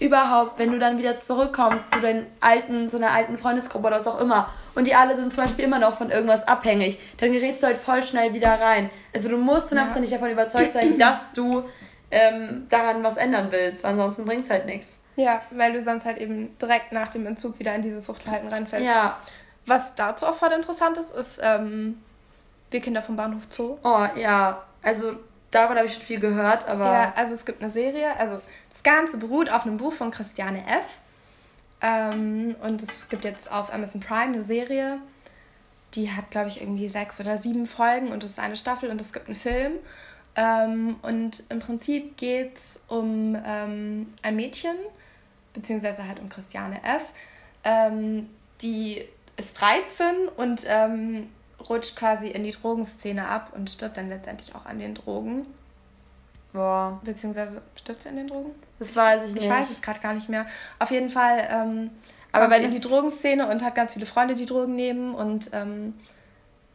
überhaupt, wenn du dann wieder zurückkommst zu deinen alten, zu einer alten Freundesgruppe oder was auch immer und die alle sind zum Beispiel immer noch von irgendwas abhängig, dann gerätst du halt voll schnell wieder rein. Also du musst hundertprozentig ja. davon überzeugt sein, dass du ähm, daran was ändern willst, weil ansonsten bringt es halt nichts. Ja, weil du sonst halt eben direkt nach dem Entzug wieder in dieses Suchtverhalten reinfällst. Ja, was dazu auch voll interessant ist, ist ähm, Wir Kinder vom Bahnhof Zoo. Oh, ja. Also davon habe ich schon viel gehört, aber. Ja, also es gibt eine Serie. Also das Ganze beruht auf einem Buch von Christiane F. Ähm, und es gibt jetzt auf Amazon Prime eine Serie. Die hat, glaube ich, irgendwie sechs oder sieben Folgen und es ist eine Staffel und es gibt einen Film. Ähm, und im Prinzip geht es um ähm, ein Mädchen, beziehungsweise halt um Christiane F., ähm, die ist 13 und ähm, rutscht quasi in die Drogenszene ab und stirbt dann letztendlich auch an den Drogen. Boah. Beziehungsweise stirbt sie an den Drogen? Das weiß ich nicht. Ich weiß es gerade gar nicht mehr. Auf jeden Fall ähm, aber sie in die Drogenszene und hat ganz viele Freunde, die Drogen nehmen und ähm,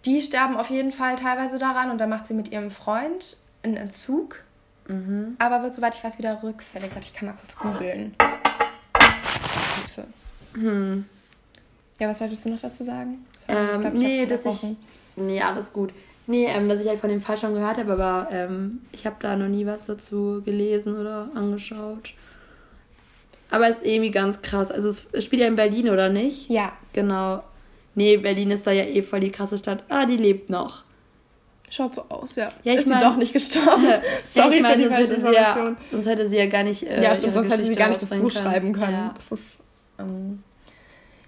die sterben auf jeden Fall teilweise daran und dann macht sie mit ihrem Freund einen Entzug. Mhm. Aber wird, soweit ich weiß, wieder rückfällig. Warte, ich kann mal kurz googeln. Hilfe. Hm. Ja, was wolltest du noch dazu sagen? Sorry, ähm, ich glaub, ich nee, dass ich. Nee, alles gut. Nee, ähm, dass ich halt von dem Fall schon gehört habe, aber ähm, ich habe da noch nie was dazu gelesen oder angeschaut. Aber es ist irgendwie ganz krass. Also es spielt ja in Berlin, oder nicht? Ja. Genau. Nee, Berlin ist da ja eh voll die krasse Stadt. Ah, die lebt noch. Schaut so aus, ja. ja ich ist mein, sie doch nicht gestorben. Sorry ja, ich mein, für die sonst hätte, ja, sonst hätte sie ja gar nicht. Äh, ja, stimmt, sonst hätte sie gar nicht das Buch können. schreiben können. Ja. Das ist. Ähm,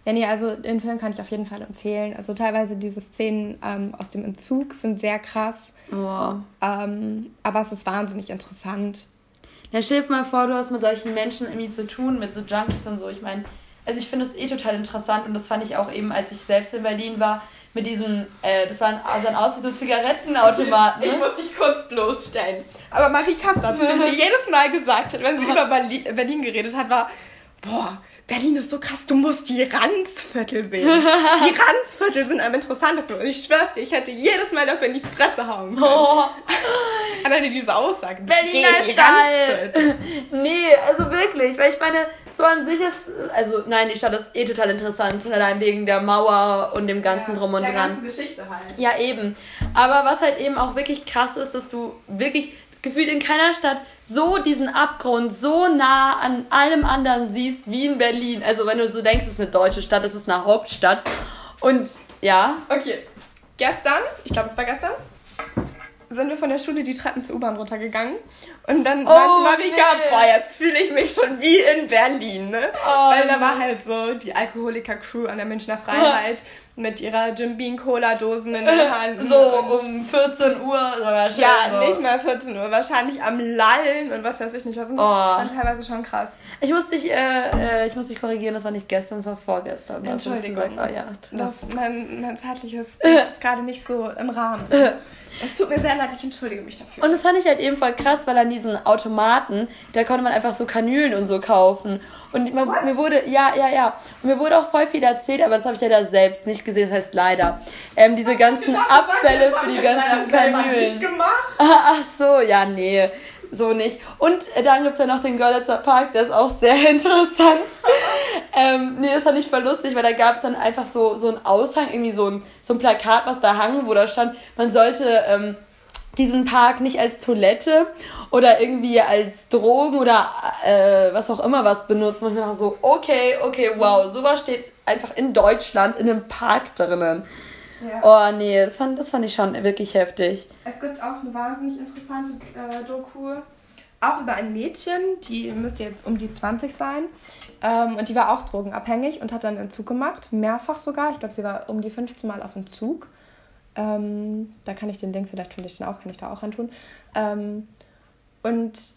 ja, nee, also den Film kann ich auf jeden Fall empfehlen. Also teilweise diese Szenen ähm, aus dem Entzug sind sehr krass. Oh. Ähm, aber es ist wahnsinnig interessant. Ja, stell dir mal vor, du hast mit solchen Menschen irgendwie zu tun, mit so Junkies und so. Ich meine, also ich finde es eh total interessant und das fand ich auch eben, als ich selbst in Berlin war, mit diesen, äh, das waren sahen aus wie so Zigarettenautomaten. Ich muss dich kurz bloßstellen. Aber Marie Kassab, die jedes Mal gesagt hat, wenn sie über Berlin, Berlin geredet hat, war, boah, Berlin ist so krass, du musst die Ranzviertel sehen. Die Ranzviertel sind am interessantesten. Und ich schwör's dir, ich hätte jedes Mal dafür in die Fresse hauen können. Oh. Alleine diese Aussage. Berlin ist geil. Nee, also wirklich. Weil ich meine, so an sich ist, also nein, die Stadt ist eh total interessant. Allein wegen der Mauer und dem ganzen ja, Drum und Dran. Der ganzen Geschichte halt. Ja, eben. Aber was halt eben auch wirklich krass ist, dass du wirklich gefühlt in keiner Stadt so diesen Abgrund so nah an allem anderen siehst wie in Berlin. Also wenn du so denkst, es ist eine deutsche Stadt, es ist eine Hauptstadt. Und ja. Okay. Gestern, ich glaube es war gestern, sind wir von der Schule die Treppen zur U-Bahn runtergegangen. Und dann oh, meinte Marika, nee. boah, jetzt fühle ich mich schon wie in Berlin, ne? Oh, Weil da war halt so die Alkoholiker-Crew an der Münchner Freiheit mit ihrer Jim Beam Cola-Dosen in der Hand. so um 14 Uhr sogar schon. Ja, so. nicht mal 14 Uhr, wahrscheinlich am Lallen und was weiß ich nicht was. Und das oh. ist dann teilweise schon krass. Ich muss dich, äh, äh, ich muss dich korrigieren, das war nicht gestern, das war vorgestern. Entschuldigung. Oh, ja, das, mein, mein zeitliches ist gerade nicht so im Rahmen. Es tut mir sehr leid, ich entschuldige mich dafür. Und das fand ich halt eben voll krass, weil an diesen Automaten, da konnte man einfach so Kanülen und so kaufen. Und man, mir wurde, ja, ja, ja. Und mir wurde auch voll viel erzählt, aber das habe ich leider selbst nicht gesehen, das heißt leider. Ähm, diese ganzen Abfälle für die ganzen Kanülen. Nicht gemacht. Ach so, ja, nee so nicht. Und äh, dann gibt es ja noch den Görlitzer Park, der ist auch sehr interessant. ähm, nee, das fand ich voll lustig, weil da gab es dann einfach so, so einen Aushang, irgendwie so ein, so ein Plakat, was da hang, wo da stand, man sollte ähm, diesen Park nicht als Toilette oder irgendwie als Drogen oder äh, was auch immer was benutzen. Und ich dachte so, okay, okay, wow, sowas steht einfach in Deutschland in einem Park drinnen. Ja. Oh nee, das fand, das fand ich schon wirklich heftig. Es gibt auch eine wahnsinnig interessante äh, Doku, auch über ein Mädchen, die müsste jetzt um die 20 sein. Ähm, und die war auch drogenabhängig und hat dann Entzug gemacht, mehrfach sogar. Ich glaube, sie war um die 15 Mal auf Entzug. Ähm, da kann ich den Link, vielleicht finde ich den auch, kann ich da auch antun. Ähm, und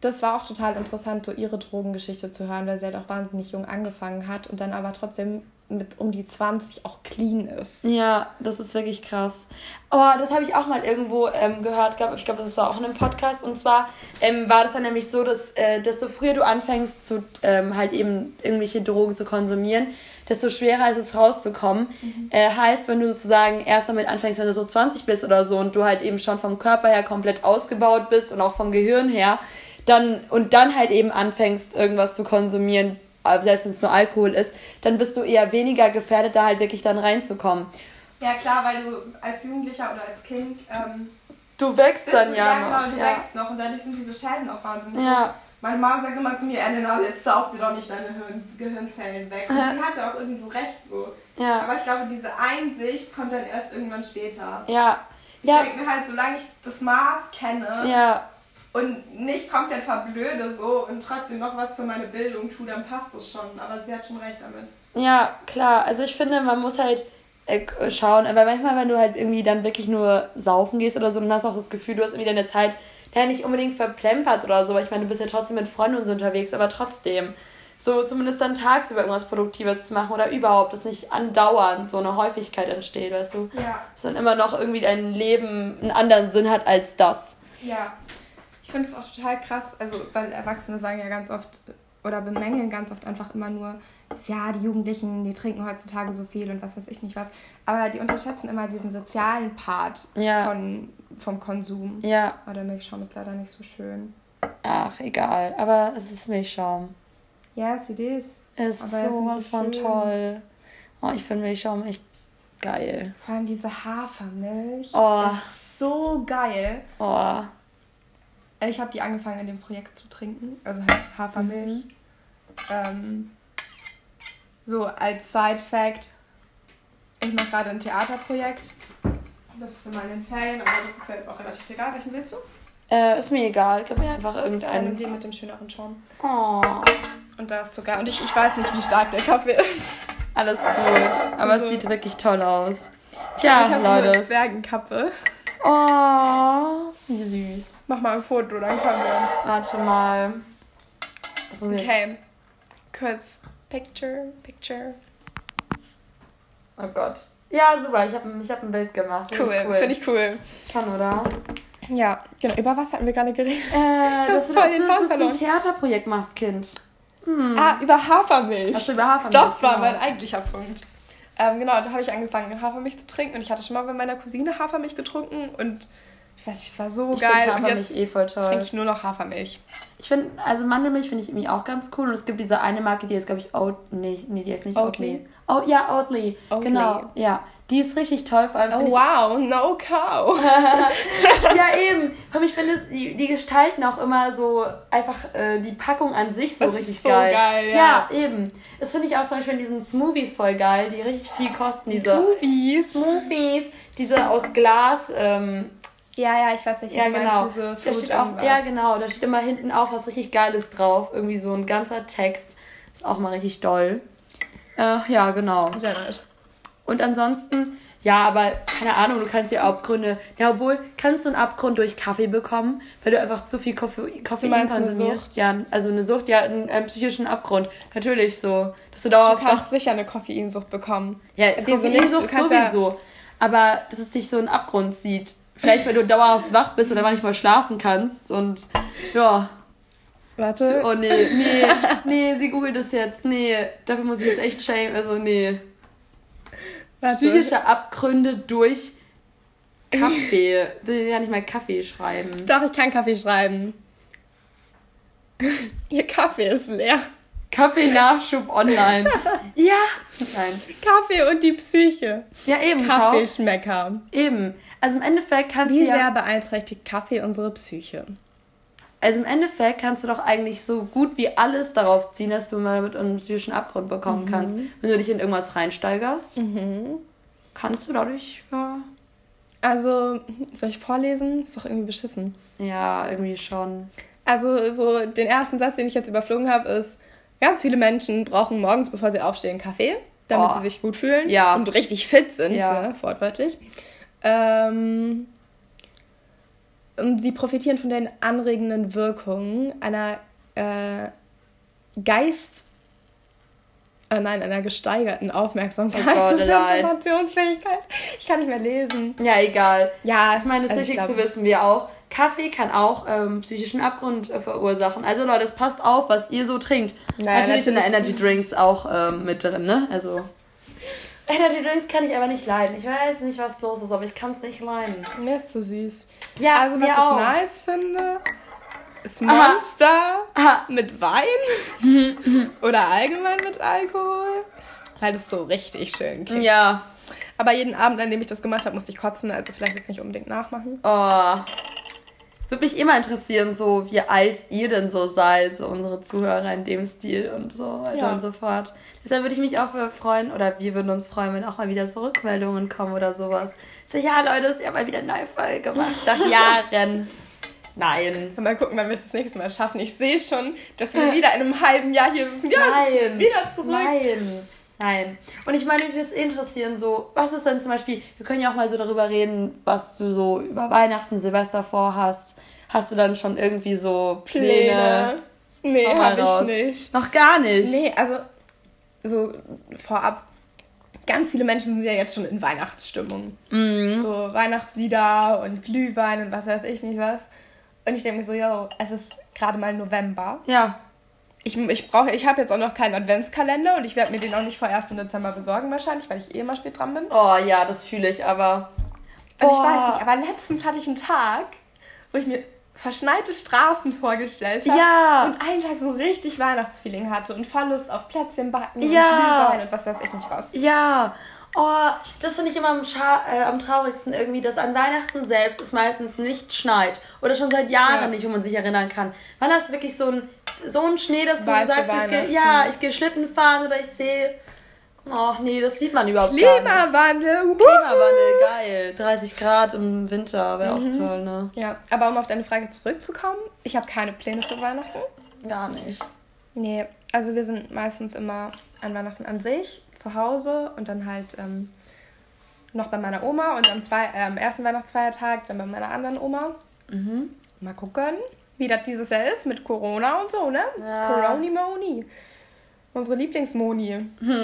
das war auch total interessant, so ihre Drogengeschichte zu hören, weil sie halt auch wahnsinnig jung angefangen hat und dann aber trotzdem mit um die 20 auch clean ist. Ja, das ist wirklich krass. Oh, das habe ich auch mal irgendwo ähm, gehört, glaub, ich glaube, das war auch in einem Podcast. Und zwar ähm, war das dann nämlich so, dass äh, desto früher du anfängst, zu, ähm, halt eben irgendwelche Drogen zu konsumieren, desto schwerer ist es rauszukommen. Mhm. Äh, heißt, wenn du sozusagen erst damit anfängst, wenn du so 20 bist oder so und du halt eben schon vom Körper her komplett ausgebaut bist und auch vom Gehirn her, dann und dann halt eben anfängst, irgendwas zu konsumieren, selbst wenn es nur Alkohol ist, dann bist du eher weniger gefährdet, da halt wirklich dann reinzukommen. Ja, klar, weil du als Jugendlicher oder als Kind. Ähm, du wächst dann ja, ja noch. Genau, du ja. wächst noch und dadurch sind diese Schäden auch wahnsinnig. Ja. Meine Mama sagt immer zu mir, Elena, jetzt sauf dir doch nicht deine Gehirnzellen weg. Und sie hatte auch irgendwo recht so. Ja. Aber ich glaube, diese Einsicht kommt dann erst irgendwann später. Ja. Ich ja. denke mir halt, solange ich das Maß kenne, ja und nicht komplett verblöde so und trotzdem noch was für meine Bildung tue, dann passt das schon. Aber sie hat schon recht damit. Ja, klar. Also ich finde, man muss halt äh, schauen, weil manchmal, wenn du halt irgendwie dann wirklich nur saufen gehst oder so, dann hast du auch das Gefühl, du hast irgendwie deine Zeit ja nicht unbedingt verplempert oder so. Ich meine, du bist ja trotzdem mit Freunden und so unterwegs, aber trotzdem. So zumindest dann tagsüber irgendwas Produktives zu machen oder überhaupt, dass nicht andauernd so eine Häufigkeit entsteht, weißt du? Ja. Dass dann immer noch irgendwie dein Leben einen anderen Sinn hat als das. Ja. Ich finde es auch total krass, also weil Erwachsene sagen ja ganz oft oder bemängeln ganz oft einfach immer nur, ja, die Jugendlichen, die trinken heutzutage so viel und was weiß ich nicht was. Aber die unterschätzen immer diesen sozialen Part ja. von, vom Konsum. Ja. Aber Milchschaum ist leider nicht so schön. Ach, egal. Aber es ist Milchschaum. Yes, it is. Es ist sowas so von toll. Oh, ich finde Milchschaum echt geil. Vor allem diese Hafermilch. Oh. Ist so geil. Oh. Ich habe die angefangen in dem Projekt zu trinken, also halt Hafermilch. Mhm. Ähm, so als Side-Fact, ich mache gerade ein Theaterprojekt. Das ist immer in den Ferien, aber das ist jetzt auch relativ egal. Welchen willst du? Äh, ist mir egal. Gib mir einfach irgendeinen. Den mit dem schöneren Schaum. Oh. Und da ist sogar. Und ich, ich weiß nicht, wie stark der Kaffee ist. Alles gut. Aber also, es sieht wirklich toll aus. Tja, ich Leute. Eine Zwergenkappe. Oh, wie süß. Mach mal ein Foto, dann können wir. Warte mal. Okay. Kurz. Picture, Picture. Oh Gott. Ja, super. Ich habe ich hab ein Bild gemacht. Find cool, cool. finde ich cool. Kann, oder? Ja, genau. Über was hatten wir gerade geredet? Äh, dass du das, das, ein Theaterprojekt machst, Kind. Ah, über Hafermilch. Ach über Hafermilch, Das war genau. mein eigentlicher Punkt. Ähm, genau, da habe ich angefangen, Hafermilch zu trinken. Und ich hatte schon mal bei meiner Cousine Hafermilch getrunken. Und ich weiß nicht, es war so Ich geil. Und Hafermilch jetzt eh voll toll. trinke ich nur noch Hafermilch. Ich finde, also Mandelmilch finde ich irgendwie auch ganz cool. Und es gibt diese eine Marke, die ist, glaube ich, Oat. Nee, nee, die heißt nicht Oatly. Oatly. Oh, ja, Oatly. Oatly. Genau, ja. Die ist richtig toll, vor allem Oh wow, no cow. Ja, eben. Vor allem, ich finde, die, die gestalten auch immer so einfach äh, die Packung an sich so Das ist richtig so geil. geil, ja. Ja, eben. Das finde ich auch zum Beispiel in diesen Smoothies voll geil, die richtig viel kosten. Diese Movies. Smoothies, diese aus Glas. Ähm, Ja, ja, ich weiß nicht, Ja, du genau. diese Da steht auch, irgendwas. ja, genau. Da steht immer hinten auch was richtig Geiles drauf. Irgendwie so ein ganzer Text. Ist auch mal richtig doll. Äh, ja, genau. Sehr nett. Und ansonsten, ja, aber keine Ahnung, du kannst ja Abgründe. Ja, obwohl, kannst du einen Abgrund durch Kaffee bekommen, weil du einfach zu viel Koffein, Koffein konsumierst? Ja, also eine Sucht, ja, einen, einen psychischen Abgrund. Natürlich so. Dass du Du dauerhaft wach kannst sicher eine Koffeinsucht bekommen. ja? Koffeinsucht Du sowieso. Aber dass es dich so einen Abgrund zieht. Vielleicht, weil du dauerhaft wach bist und einfach nicht mal schlafen kannst. Und ja. Warte. Oh nee, nee, nee, sie googelt das jetzt. Nee, dafür muss ich jetzt echt shame. Also nee. Warte. Psychische Abgründe durch Kaffee. Die ja nicht mal Kaffee schreiben. Doch, ich kann Kaffee schreiben. Ihr Kaffee ist leer. Kaffee-Nachschub online. Ja. Nein. Kaffee und die Psyche. Ja, eben. Kaffeeschmecker. Eben. Also im Endeffekt kannst Wie du ja. sehr beeinträchtigt Kaffee unsere Psyche? Also im Endeffekt kannst du doch eigentlich so gut wie alles darauf ziehen, dass du mal mit einem psychischen Abgrund bekommen Mhm. kannst. Wenn du dich in irgendwas reinsteigerst, kannst du dadurch, ja, Also, soll ich vorlesen? Ist doch irgendwie beschissen. ja, irgendwie schon. Also, so den ersten Satz, den ich jetzt überflogen habe, ist: Ganz viele Menschen brauchen morgens, bevor sie aufstehen, Kaffee, damit Oh. sie sich gut fühlen Ja. und richtig fit sind, Ja. ne, wortwörtlich. Ähm, und sie profitieren von den anregenden Wirkungen einer äh, Geist. Äh, nein, einer gesteigerten Aufmerksamkeit Oh Gott, und leid. Konzentrationsfähigkeit. Ich kann nicht mehr lesen. Ja, egal. Ja, Ich meine, das also ich Wichtigste glaub- wissen wir auch. Kaffee kann auch ähm, psychischen Abgrund äh, verursachen. Also Leute, es passt auf, was ihr so trinkt. Naja, natürlich, sind da natürlich. Energy Drinks auch ähm, mit drin, ne? Also Energy Drinks kann ich aber nicht leiden. Ich weiß nicht, was los ist, aber ich kann es nicht leiden. Mir ist zu süß. Ja, also, was mir ich auch. nice finde, ist Aha. Monster Aha. mit Wein oder allgemein mit Alkohol. Weil das so richtig schön klingt. Ja. Aber jeden Abend, an dem ich das gemacht habe, musste ich kotzen. Also vielleicht jetzt nicht unbedingt nachmachen. Oh. Würde mich immer interessieren, so wie alt ihr denn so seid, so unsere Zuhörer in dem Stil und so weiter Ja. und so fort. Deshalb würde ich mich auch freuen, oder wir würden uns freuen, wenn auch mal wieder so Rückmeldungen kommen oder sowas. So, ja, Leute, ist ja mal wieder eine neue Folge gemacht. Nach Jahren. Nein. Mal gucken, wann wir es das nächste Mal schaffen. Ich sehe schon, dass wir wieder in einem halben Jahr hier sind. Ja, Nein. wieder zurück. Nein. Nein. Und ich meine, mich würde es interessieren, so, was ist denn zum Beispiel, wir können ja auch mal so darüber reden, was du so über Weihnachten, Silvester vorhast. Hast du dann schon irgendwie so Pläne? Pläne. Nee, habe ich nicht. Noch gar nicht. Nee, also so vorab. Ganz viele Menschen sind ja jetzt schon in Weihnachtsstimmung. Mhm. So Weihnachtslieder und Glühwein und was weiß ich nicht was. Und ich denke mir so, yo, es ist gerade mal November. Ja. Ich, ich brauche, ich habe jetzt auch noch keinen Adventskalender und ich werde mir den auch nicht vor 1. Dezember besorgen wahrscheinlich, weil ich eh immer spät dran bin. Oh ja, das fühle ich, aber. Und ich weiß nicht, aber letztens hatte ich einen Tag, wo ich mir verschneite Straßen vorgestellt habe Ja. und einen Tag so richtig Weihnachtsfeeling hatte und voll Lust auf Plätzchen backen und Ja. Glühwein und was weiß ich nicht was. Ja. Oh, das finde ich immer am, Scha äh, am traurigsten irgendwie, dass an Weihnachten selbst es meistens nicht schneit. Oder schon seit Jahren Ja. nicht, wo man sich erinnern kann. Wann hast du wirklich so ein, so ein Schnee, dass du Weiße sagst, ich gehe, Weihnachten. ja, ich gehe Schlitten fahren oder ich sehe. Ach nee, das sieht man überhaupt nicht. Klimawandel! wuhu! Klimawandel, geil. 30 Grad im Winter wäre Mhm. auch toll, ne? Ja, aber um auf deine Frage zurückzukommen, ich habe keine Pläne für Weihnachten. Gar nicht. Nee, also wir sind meistens immer an Weihnachten an sich zu Hause und dann halt ähm, noch bei meiner Oma und am, zwei, äh, am ersten Weihnachtsfeiertag dann bei meiner anderen Oma. Mhm. Mal gucken, wie das dieses Jahr ist mit Corona und so, ne? Ja. Coroni-Moni. Unsere Lieblingsmoni.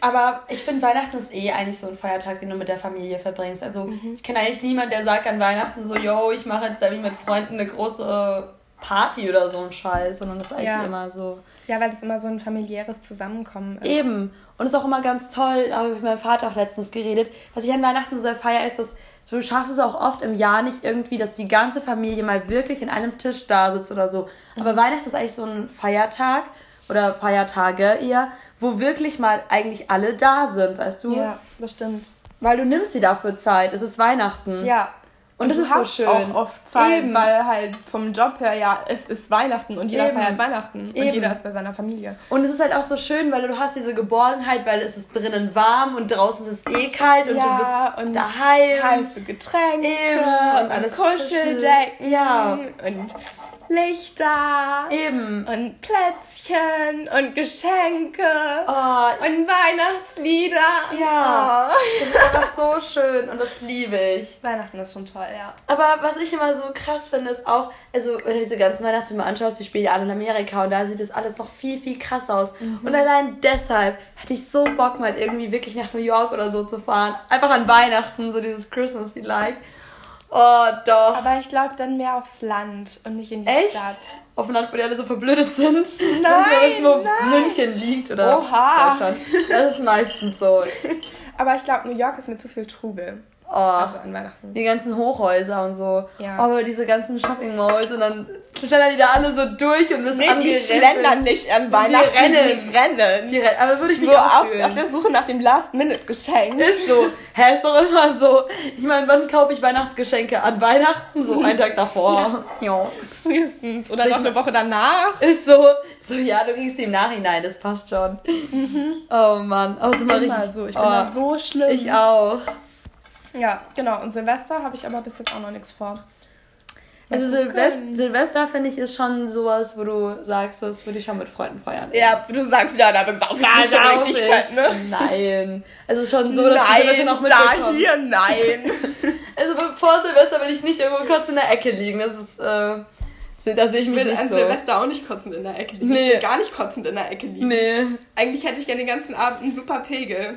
Aber ich finde, Weihnachten ist eh eigentlich so ein Feiertag, den du mit der Familie verbringst. Also Mhm. ich kenne eigentlich niemanden, der sagt an Weihnachten so, yo, ich mache jetzt irgendwie mit Freunden eine große Party oder so ein Scheiß, sondern das ist eigentlich Ja. immer so. Ja, weil das immer so ein familiäres Zusammenkommen ist. Eben. Und es ist auch immer ganz toll, da habe ich mit meinem Vater auch letztens geredet, was ich an Weihnachten so sehr feier, ist, dass du schaffst es auch oft im Jahr nicht irgendwie, dass die ganze Familie mal wirklich in einem Tisch da sitzt oder so. Aber Mhm. Weihnachten ist eigentlich so ein Feiertag oder Feiertage eher, wo wirklich mal eigentlich alle da sind, weißt du? Ja, das stimmt. Weil du nimmst dir dafür Zeit. Es ist Weihnachten. Ja. Und das du ist so schön. auch oft Zeit, Eben. weil halt vom Job her, ja, es ist Weihnachten und jeder Eben. feiert Weihnachten und Eben. jeder ist bei seiner Familie. Und es ist halt auch so schön, weil du hast diese Geborgenheit, weil es ist drinnen warm und draußen ist es eh kalt und Ja, du bist und daheim. Heiße Getränke Eben. und, Und alles Kuscheldecken Ja. und Lichter Eben. und Plätzchen und Geschenke Oh, und Weihnachtslieder. Ja. Oh. das ist einfach so schön und das liebe ich. Weihnachten ist schon toll, ja. Aber was ich immer so krass finde, ist auch, also wenn du diese ganzen Weihnachtsfilme anschaust, die spielen ja alle in Amerika und da sieht das alles noch viel, viel krasser aus. Und allein deshalb hatte ich so Bock, mal irgendwie wirklich nach New York oder so zu fahren. Einfach an Weihnachten, so dieses Christmas be like. Oh, doch. Aber ich glaube dann mehr aufs Land und nicht in die Echt? Stadt. Auf dem Land, wo die alle so verblödet sind. Nein, Und wo nein. München liegt oder Oha. Deutschland. Das ist meistens so. Aber ich glaube, New York ist mir zu viel Trubel. Oh. Also an Weihnachten. die ganzen Hochhäuser und so. Ja. Aber diese ganzen Shopping Malls und dann schlendern die da alle so durch und bist Nee, die schlendern nicht an Weihnachten, rennen. die rennen. Die rennen. Aber würde ich mich so auch auf, auf der Suche nach dem Last-Minute-Geschenk. ist so. Hä, ist doch immer so. Ich meine, wann kaufe ich Weihnachtsgeschenke? An Weihnachten? So einen Tag davor. Ja. Frühestens. Oder noch eine Woche danach. Ist so. So, ja, du kriegst sie im Nachhinein. Das passt schon. Oh Mann. Immer Immer richtig. so. Ich bin oh, da so schlimm. Ich auch. Ja, genau. Und Silvester habe ich aber bis jetzt auch noch nichts vor. Also gucken. Silvester, Silvester finde ich ist schon sowas, wo du sagst, das würde ich schon mit Freunden feiern. Ja, du sagst ja, da besauf ich Ja, mich schon richtig ich. fett, ne? Nein. Also schon so, dass du nein, noch da mitbekommst. hier, nein. Also vor Silvester will ich nicht irgendwo kurz in der Ecke liegen. Das ist, äh, da sehe ich mich Ich will nicht an so. Silvester auch nicht kotzend in der Ecke liegen. Nee. Ich will gar nicht kotzend in der Ecke liegen. Nee. Eigentlich hätte ich gerne den ganzen Abend einen super Pegel.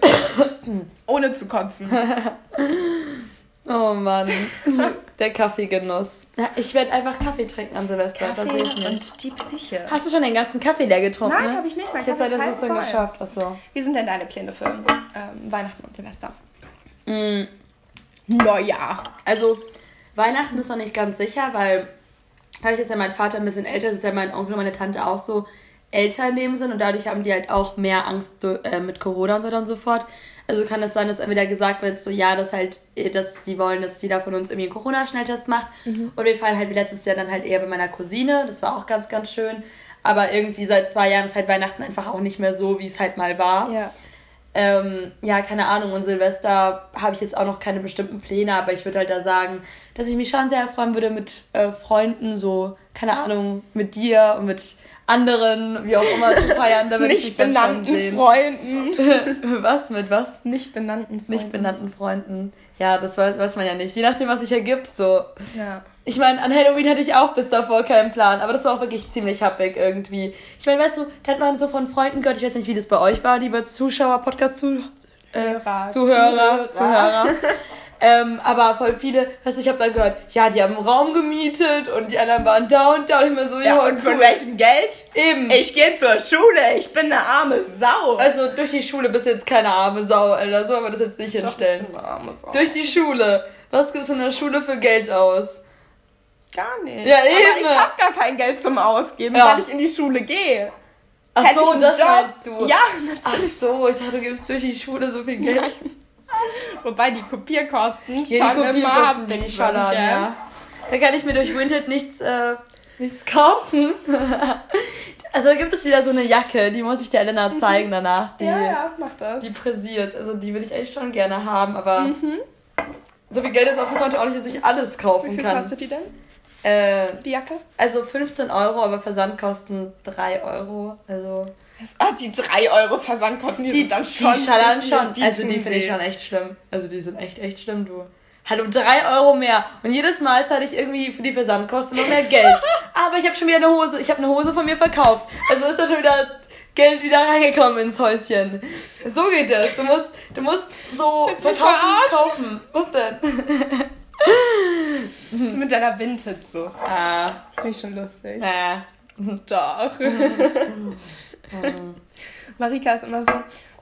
Ohne zu kotzen. Oh Mann. Der Kaffeegenuss. Ja, ich werde einfach Kaffee trinken an Silvester. das sehe ich nicht. und die Psyche. Hast du schon den ganzen Kaffee leer getrunken? Nein, ne? habe ich nicht. Mein Ich hätte Kaffee ist dann voll. geschafft. Achso. Wie sind denn deine Pläne für ähm, Weihnachten und Silvester? Mm, Neujahr. Also, Weihnachten ist noch nicht ganz sicher, weil dadurch, dass ja mein Vater ein bisschen älter ist, ist ja mein Onkel und meine Tante auch so älter in dem Sinn und dadurch haben die halt auch mehr Angst äh, mit Corona und so weiter und so fort. Also kann es sein, dass entweder gesagt wird, so ja, dass halt, äh, dass die wollen, dass jeder von uns irgendwie einen Corona-Schnelltest macht. Und wir fallen halt wie letztes Jahr dann halt eher bei meiner Cousine. Das war auch ganz, ganz schön. Aber irgendwie seit zwei Jahren ist halt Weihnachten einfach auch nicht mehr so, wie es halt mal war. Ja. Ähm, ja, keine Ahnung. Und Silvester habe ich jetzt auch noch keine bestimmten Pläne, aber ich würde halt da sagen, dass ich mich schon sehr freuen würde mit äh, Freunden, so, keine Ahnung, mit dir und mit anderen, wie auch immer, zu feiern. Da würde ich Nicht schon benannten sehen. Freunden. was? Mit was? Nicht benannten Freunden. Nicht benannten Freunden. Ja, das weiß, weiß man ja nicht. Je nachdem, was sich ergibt, so. Ja. Ich meine, an Halloween hatte ich auch bis davor keinen Plan, aber das war auch wirklich ziemlich happig irgendwie. Ich meine, weißt du, da hat man so von Freunden gehört, ich weiß nicht, wie das bei euch war, liebe Zuschauer, Podcast-Zu äh, Hörer, Zuhörer, Zuhörer. Zuhörer. Ähm, aber voll viele, weißt du, ich habe dann gehört, ja, die haben einen Raum gemietet und die anderen waren da und da und ich mir so, Ja, ja, und von cool. welchem Geld? Eben. Ich gehe zur Schule, ich bin eine arme Sau. Also durch die Schule bist du jetzt keine arme Sau, Alter, so haben wir das jetzt nicht Doch, hinstellen. ich bin eine arme Sau. Durch die Schule. Was gibst du in der Schule für Geld aus? Gar nicht. Ja, Aber eben. ich habe gar kein Geld zum Ausgeben, Ja. weil ich in die Schule gehe. Ach Hätte so, das Job? meinst du? Ja, Ach natürlich. so, ich dachte, du gibst durch die Schule so viel Geld. Wobei die Kopierkosten Ja, schon die immer ich schon ja. Da kann ich mir durch Vinted nichts, äh, nichts kaufen. also da gibt es wieder so eine Jacke, die muss ich der Elena zeigen danach. Die, Ja, ja, mach das. die pressiert. Also die will ich eigentlich schon gerne haben, aber so viel Geld ist auf dem Konto auch nicht, dass ich alles Wie kaufen viel kann. kostet die denn, Äh, die Jacke? also 15 Euro, aber Versandkosten 3 Euro. Also Ah, die 3 Euro Versandkosten, die, die, sind dann schon die schallern schon. also die finde ich schon echt schlimm. Also die sind echt, echt schlimm, du. Hallo, 3 Euro mehr. Und jedes Mal zahle ich irgendwie für die Versandkosten noch mehr Geld. Aber ich habe schon wieder eine Hose. Ich habe eine Hose von mir verkauft. Also ist da schon wieder Geld wieder reingekommen ins Häuschen. So geht das. Du musst, du musst so mich verkaufen, kaufen. Was denn? Mit deiner Vintage so. Ah. Finde ich schon lustig. Ah. Doch. Marika ist immer so,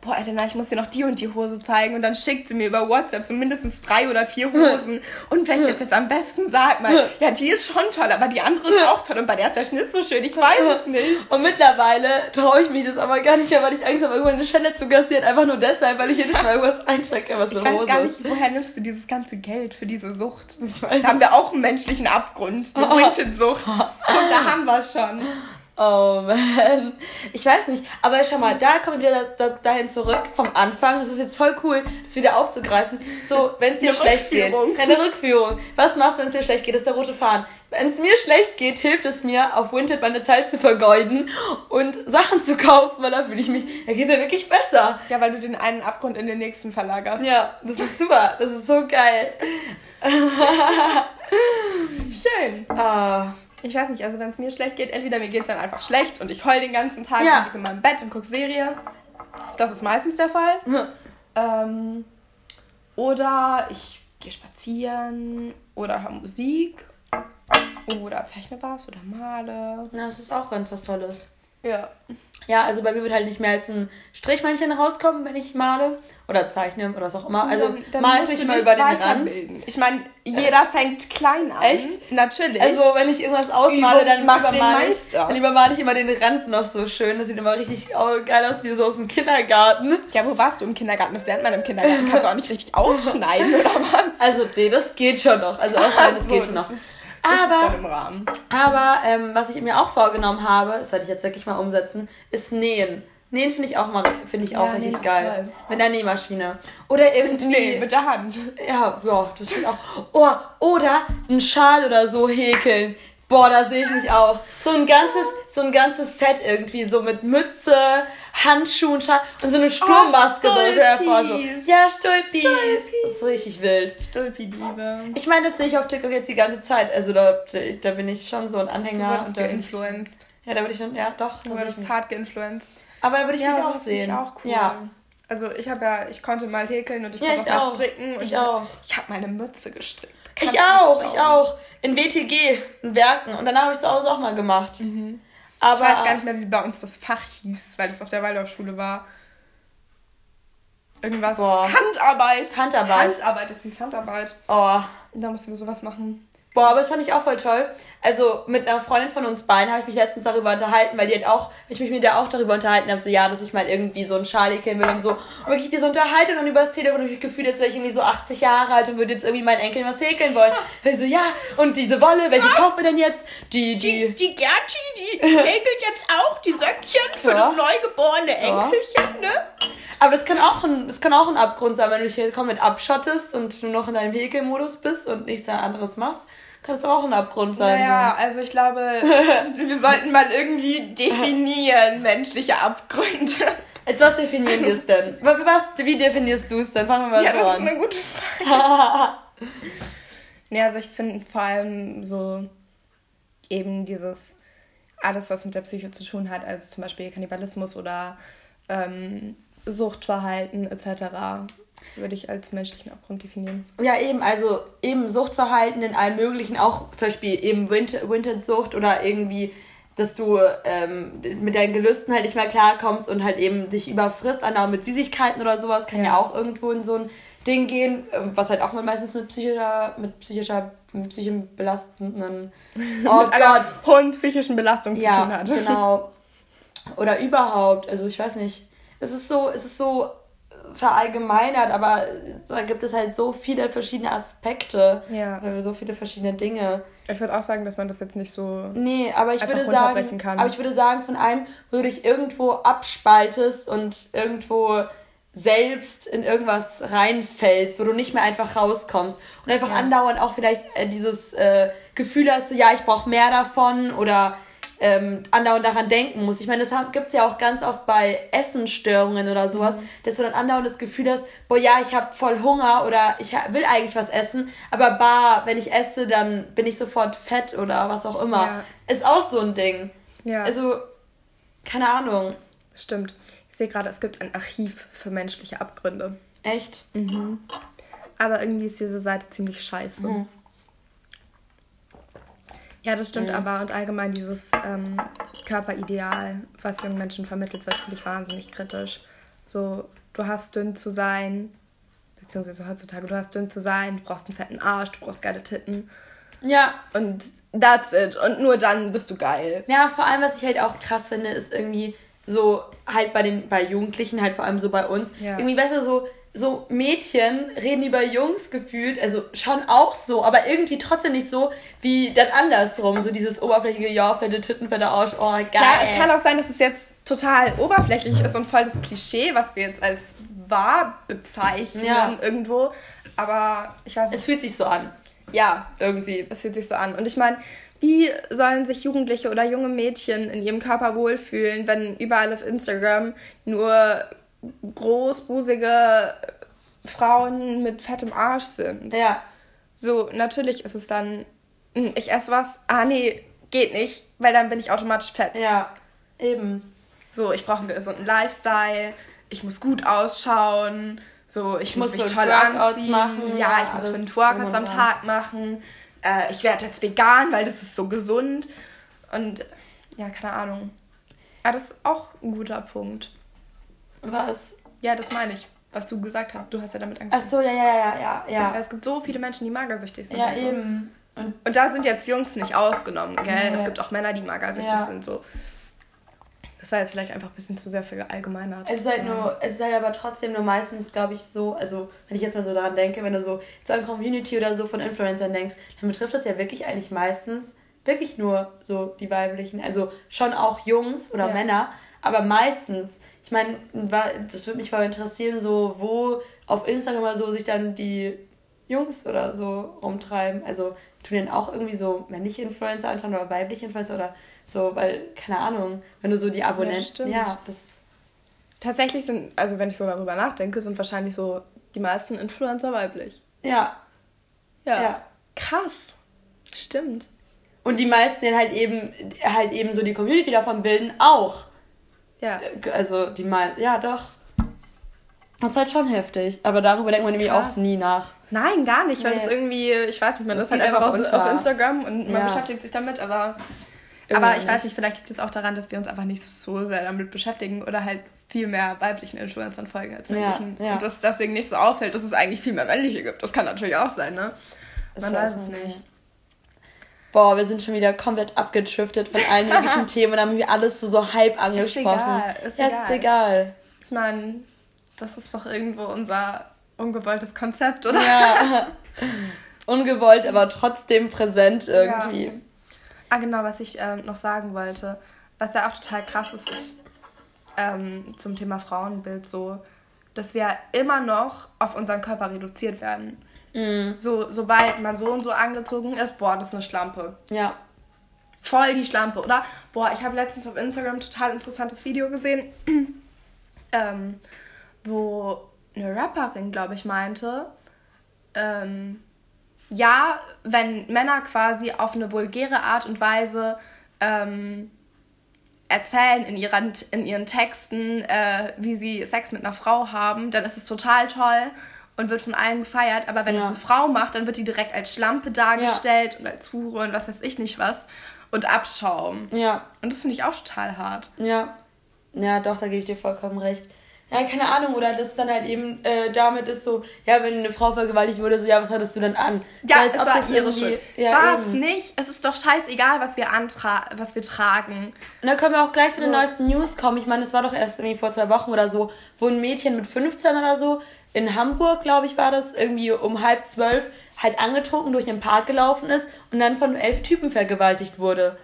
boah, Elena, ich muss dir noch die und die Hose zeigen. Und dann schickt sie mir über WhatsApp so mindestens drei oder vier Hosen. Und welche ist jetzt am besten? Sag mal. Ja, die ist schon toll, aber die andere ist auch toll. Und bei der ist der Schnitt so schön, ich weiß es nicht. Und mittlerweile traue ich mich das aber gar nicht mehr, weil ich Angst habe, irgendwann eine Schelle zu kassieren. Einfach nur deshalb, weil ich jedes Mal irgendwas einstecke, was Ich eine weiß Hose gar ist. nicht, woher nimmst du dieses ganze Geld für diese Sucht? Ich weiß Da haben wir auch einen menschlichen Abgrund. Eine Vintage-Sucht. Und da haben wir schon. Oh man. Ich weiß nicht. Aber schau mal, da kommen wir wieder da, da, dahin zurück vom Anfang. Das ist jetzt voll cool, das wieder aufzugreifen. So, wenn es dir Eine schlecht geht. Rückführung. Eine Rückführung. Was machst du, wenn es dir schlecht geht? Das ist der rote Faden. Wenn es mir schlecht geht, hilft es mir, auf Vinted meine Zeit zu vergeuden und Sachen zu kaufen, weil da fühle ich mich, da geht es ja wirklich besser. Ja, weil du den einen Abgrund in den nächsten verlagerst. Ja, das ist super. Das ist so geil. Schön. Ah. Ich weiß nicht, also wenn es mir schlecht geht, entweder mir geht es dann einfach schlecht und ich heul den ganzen Tag Ja. und liege in meinem Bett und gucke Serie. Das ist meistens der Fall. Ähm, oder ich gehe spazieren oder höre Musik oder zeichne was oder male. Ja, das ist auch ganz was Tolles. Ja. Ja, also bei mir wird halt nicht mehr als ein Strichmännchen rauskommen, wenn ich male oder zeichne oder was auch immer. Also dann, dann mal du mal über den Rand. Ich meine, jeder fängt klein an. Echt? Natürlich. Also wenn ich irgendwas ausmale, Übung dann macht übermale ich, dann übermale ich immer den Rand noch so schön. Das sieht immer richtig geil aus, wie so aus dem Kindergarten. ja, wo warst du im Kindergarten? Das lernt man im Kindergarten. Kannst du auch nicht richtig ausschneiden oder was? Also nee, das geht schon noch. Also ausschneiden, das so, geht schon das noch. Aber. Aber ähm, was ich mir auch vorgenommen habe, das werde ich jetzt wirklich mal umsetzen, ist Nähen. Nähen finde ich auch mal finde ich auch Ja, richtig geil. toll. Mit einer Nähmaschine. Oder irgendwie. Nee, mit der Hand. Ja, ja, das geht auch. Oh, oder einen Schal oder so häkeln. Boah, da sehe ich mich auch. So ein ganzes, so ein ganzes Set irgendwie, so mit Mütze, Handschuhen, Schal und so eine Sturmmaske. so, stell dir vor, so. Ja, Stulpis. Stulpis. Das ist richtig wild. Stulpi-Liebe. Ich meine, das sehe ich auf TikTok jetzt die ganze Zeit. Also da, da bin ich schon so ein Du Anhänger. wurdest bin ich- geinfluenced. Ja, da würde ich schon, ja, doch. Du ich wurdest hart geinfluenced. Aber da würde ich mich auch sehen. Ich auch cool. Ja. Also ich habe ja, ich konnte mal häkeln und ich Ja, konnte ich auch mal stricken. Und Ich auch. Ich habe meine Mütze gestrickt. Kannst Ich du das auch, ich auch. In WTG, in Werken. Und danach habe ich es zu Hause auch mal gemacht. Aber Mhm. Ich weiß gar nicht mehr, wie bei uns das Fach hieß, weil es auf der Waldorfschule war. Irgendwas. Boah. Handarbeit. Handarbeit. Handarbeit, das hieß Handarbeit. Oh. Und da mussten wir sowas machen. Boah, aber das fand ich auch voll toll. Also mit einer Freundin von uns beiden habe ich mich letztens darüber unterhalten, weil die hat auch, ich mich mit der auch darüber unterhalten habe, so ja, dass ich mal irgendwie so einen Schal häkeln will und so. Und wirklich diese Unterhaltung und über das Telefon habe ich das Gefühl, jetzt wäre ich irgendwie so 80 Jahre alt und würde jetzt irgendwie meinen Enkeln was häkeln wollen. Weil so, ja, und diese Wolle, welche kaufen wir denn jetzt? Die, die, Die Gerti, die häkelt jetzt auch die Söckchen für Ja. das neugeborene Ja. Enkelchen, ne? Aber das kann auch ein, das kann auch ein Abgrund sein, wenn du dich hier komplett abschottest und du noch in deinem Häkelmodus bist und nichts anderes machst, kann das auch ein Abgrund sein. Naja, also ich glaube, wir sollten mal irgendwie definieren, menschliche Abgründe. Jetzt was definieren wir es denn? Was, wie definierst du es denn? Fangen wir mal Ja, so das ist an. eine gute Frage. Ja, also ich finde vor allem so eben dieses, alles, was mit der Psyche zu tun hat, also zum Beispiel Kannibalismus oder ähm, Suchtverhalten etc., würde ich als menschlichen Abgrund definieren. Ja, eben, also eben Suchtverhalten in allem möglichen, auch zum Beispiel eben Wintersucht oder irgendwie, dass du ähm, mit deinen Gelüsten halt nicht mehr klarkommst und halt eben dich überfrisst, andauernd mit Süßigkeiten oder sowas, kann ja, Ja. auch irgendwo in so ein Ding gehen, ähm, was halt auch mal meistens mit psychischer, mit psychischer, mit psychischen belastenden, oh mit Gott, hohen psychischen Belastung zu tun ja, hat. genau. Oder überhaupt, also ich weiß nicht. Es ist so, es ist so verallgemeinert, aber da gibt es halt so viele verschiedene Aspekte. Ja. Oder so viele verschiedene Dinge. Ich würde auch sagen, dass man das jetzt nicht so. Nee, aber ich würde sagen, kann. aber ich würde sagen, von allem, wo du dich irgendwo abspaltest und irgendwo selbst in irgendwas reinfällst, wo du nicht mehr einfach rauskommst und einfach Ja. andauernd auch vielleicht äh, dieses äh, Gefühl hast, so ja, ich brauche mehr davon oder ähm, andauernd daran denken musst. Ich meine, das gibt es ja auch ganz oft bei Essensstörungen oder sowas, Mhm. dass du dann andauernd das Gefühl hast, boah, ja, ich habe voll Hunger oder ich will eigentlich was essen, aber bar, wenn ich esse, dann bin ich sofort fett oder was auch immer. Ja. Ist auch so ein Ding. Ja, Also, keine Ahnung. stimmt. Ich sehe gerade, es gibt ein Archiv für menschliche Abgründe. Echt? Aber irgendwie ist diese Seite ziemlich scheiße. Mhm. Ja, das stimmt Mhm. aber. Und allgemein dieses ähm, Körperideal, was jungen Menschen vermittelt wird, finde ich wahnsinnig kritisch. So, du hast dünn zu sein, beziehungsweise heutzutage, du hast dünn zu sein, du brauchst einen fetten Arsch, du brauchst geile Titten. Ja, Und that's it. Und nur dann bist du geil. Ja, vor allem, was ich halt auch krass finde, ist irgendwie so halt bei den bei Jugendlichen, halt vor allem so bei uns. Ja. Irgendwie, du, so, so Mädchen reden über Jungs gefühlt, also schon auch so, aber irgendwie trotzdem nicht so wie dann andersrum. So dieses oberflächige, ja, fette Titten, fette Arsch, oh, geil. Ja, es kann auch sein, dass es jetzt total oberflächlich ist und voll das Klischee, was wir jetzt als wahr bezeichnen Ja. irgendwo. Aber ich weiß nicht. es fühlt sich so an, Ja, irgendwie. es fühlt sich so an. Und ich meine, wie sollen sich Jugendliche oder junge Mädchen in ihrem Körper wohlfühlen, wenn überall auf Instagram nur großbusige Frauen mit fettem Arsch sind? Ja, So, natürlich ist es dann, hm, ich esse was, ah nee, geht nicht, weil dann bin ich automatisch fett. ja, eben. So, ich brauche einen gesunden Lifestyle, ich muss gut ausschauen, so, ich, muss muss mich toll Workouts anziehen, machen, ja, ich muss fünf Workouts am. Tag machen, äh, ich werde jetzt vegan, weil das ist so gesund und ja, keine Ahnung. Ja, das ist auch ein guter Punkt. Was? Ja, das meine ich, was du gesagt hast. Du hast ja damit Ach angefangen. so, ja, ja, ja, ja, ja. Es gibt so viele Menschen, die magersüchtig sind. Ja, und so. eben. Und Und da sind jetzt Jungs nicht ausgenommen, gell? Nee. Es gibt auch Männer, die magersüchtig Ja. sind, so. Das war jetzt vielleicht einfach ein bisschen zu sehr verallgemeinert. Es ist halt nur, es ist halt aber trotzdem nur meistens, glaube ich, so, also wenn ich jetzt mal so daran denke, wenn du so jetzt an Community oder so von Influencern denkst, dann betrifft das ja wirklich eigentlich meistens wirklich nur so die weiblichen, also schon auch Jungs oder Ja. Männer, aber meistens, ich meine, das würde mich voll interessieren, so wo auf Instagram oder so sich dann die Jungs oder so rumtreiben, also tun denn auch irgendwie so männliche Influencer anschauen oder weibliche Influencer oder so, weil, keine Ahnung, wenn du so die Abonnenten, stimmt. ja, das Tatsächlich sind, also wenn ich so darüber nachdenke, sind wahrscheinlich so die meisten Influencer weiblich. Ja, Ja. Ja. Krass. Stimmt. und die meisten, die halt eben, halt eben so die Community davon bilden, auch. Ja. Also die mal, ja doch. Das ist halt schon heftig. Aber darüber denkt man nämlich auch nie nach. Nein, gar nicht, weil Nee. das irgendwie, ich weiß nicht, man Das ist halt einfach unter. auf Instagram und man Ja. beschäftigt sich damit, aber. Irgendwie aber ich nicht. weiß nicht, vielleicht liegt es auch daran, dass wir uns einfach nicht so sehr damit beschäftigen oder halt viel mehr weiblichen Influencern folgen als Ja, männlichen. ja. Und dass deswegen nicht so auffällt, dass es eigentlich viel mehr männliche gibt. Das kann natürlich auch sein, ne? Man weiß es man nicht. Boah, wir sind schon wieder komplett abgetriftet von allen möglichen Themen und haben wir alles so, so halb angesprochen. egal, ist ja, egal. ist egal. Ich meine, das ist doch irgendwo unser ungewolltes Konzept, oder? Ja. Ungewollt, aber trotzdem präsent irgendwie. Ah, genau, was ich ähm, noch sagen wollte. Was ja auch total krass ist, ist ähm, zum Thema Frauenbild so, dass wir immer noch auf unseren Körper reduziert werden. Mhm. So, sobald man so und so angezogen ist, boah, das ist eine Schlampe. Ja. Voll die Schlampe, oder? Boah, ich habe letztens auf Instagram ein total interessantes Video gesehen, ähm, wo eine Rapperin, glaube ich, meinte, ähm, ja, wenn Männer quasi auf eine vulgäre Art und Weise ähm, erzählen in ihren, in ihren Texten, äh, wie sie Sex mit einer Frau haben, dann ist es total toll und wird von allen gefeiert. Aber wenn Ja. es eine Frau macht, dann wird die direkt als Schlampe dargestellt und als Hure und was weiß ich nicht was und Abschaum. Ja. Und das finde ich auch total hart. Ja. Ja, doch, da gebe ich dir vollkommen recht. Ja, keine Ahnung, oder das dann halt eben äh, damit ist so, ja, wenn eine Frau vergewaltigt wurde, so, ja, was hattest du dann an? Ja, es war das ihre Schuld. Ja, was eben. nicht? Es ist doch scheißegal, was wir, antra was wir tragen. Und dann können wir auch gleich zu den So. neuesten News kommen. Ich meine, es war doch erst irgendwie vor zwei Wochen oder so, wo ein Mädchen mit 15 oder so in Hamburg, glaube ich, war das, irgendwie um halb zwölf halt angetrunken durch den Park gelaufen ist und dann von elf Typen vergewaltigt wurde.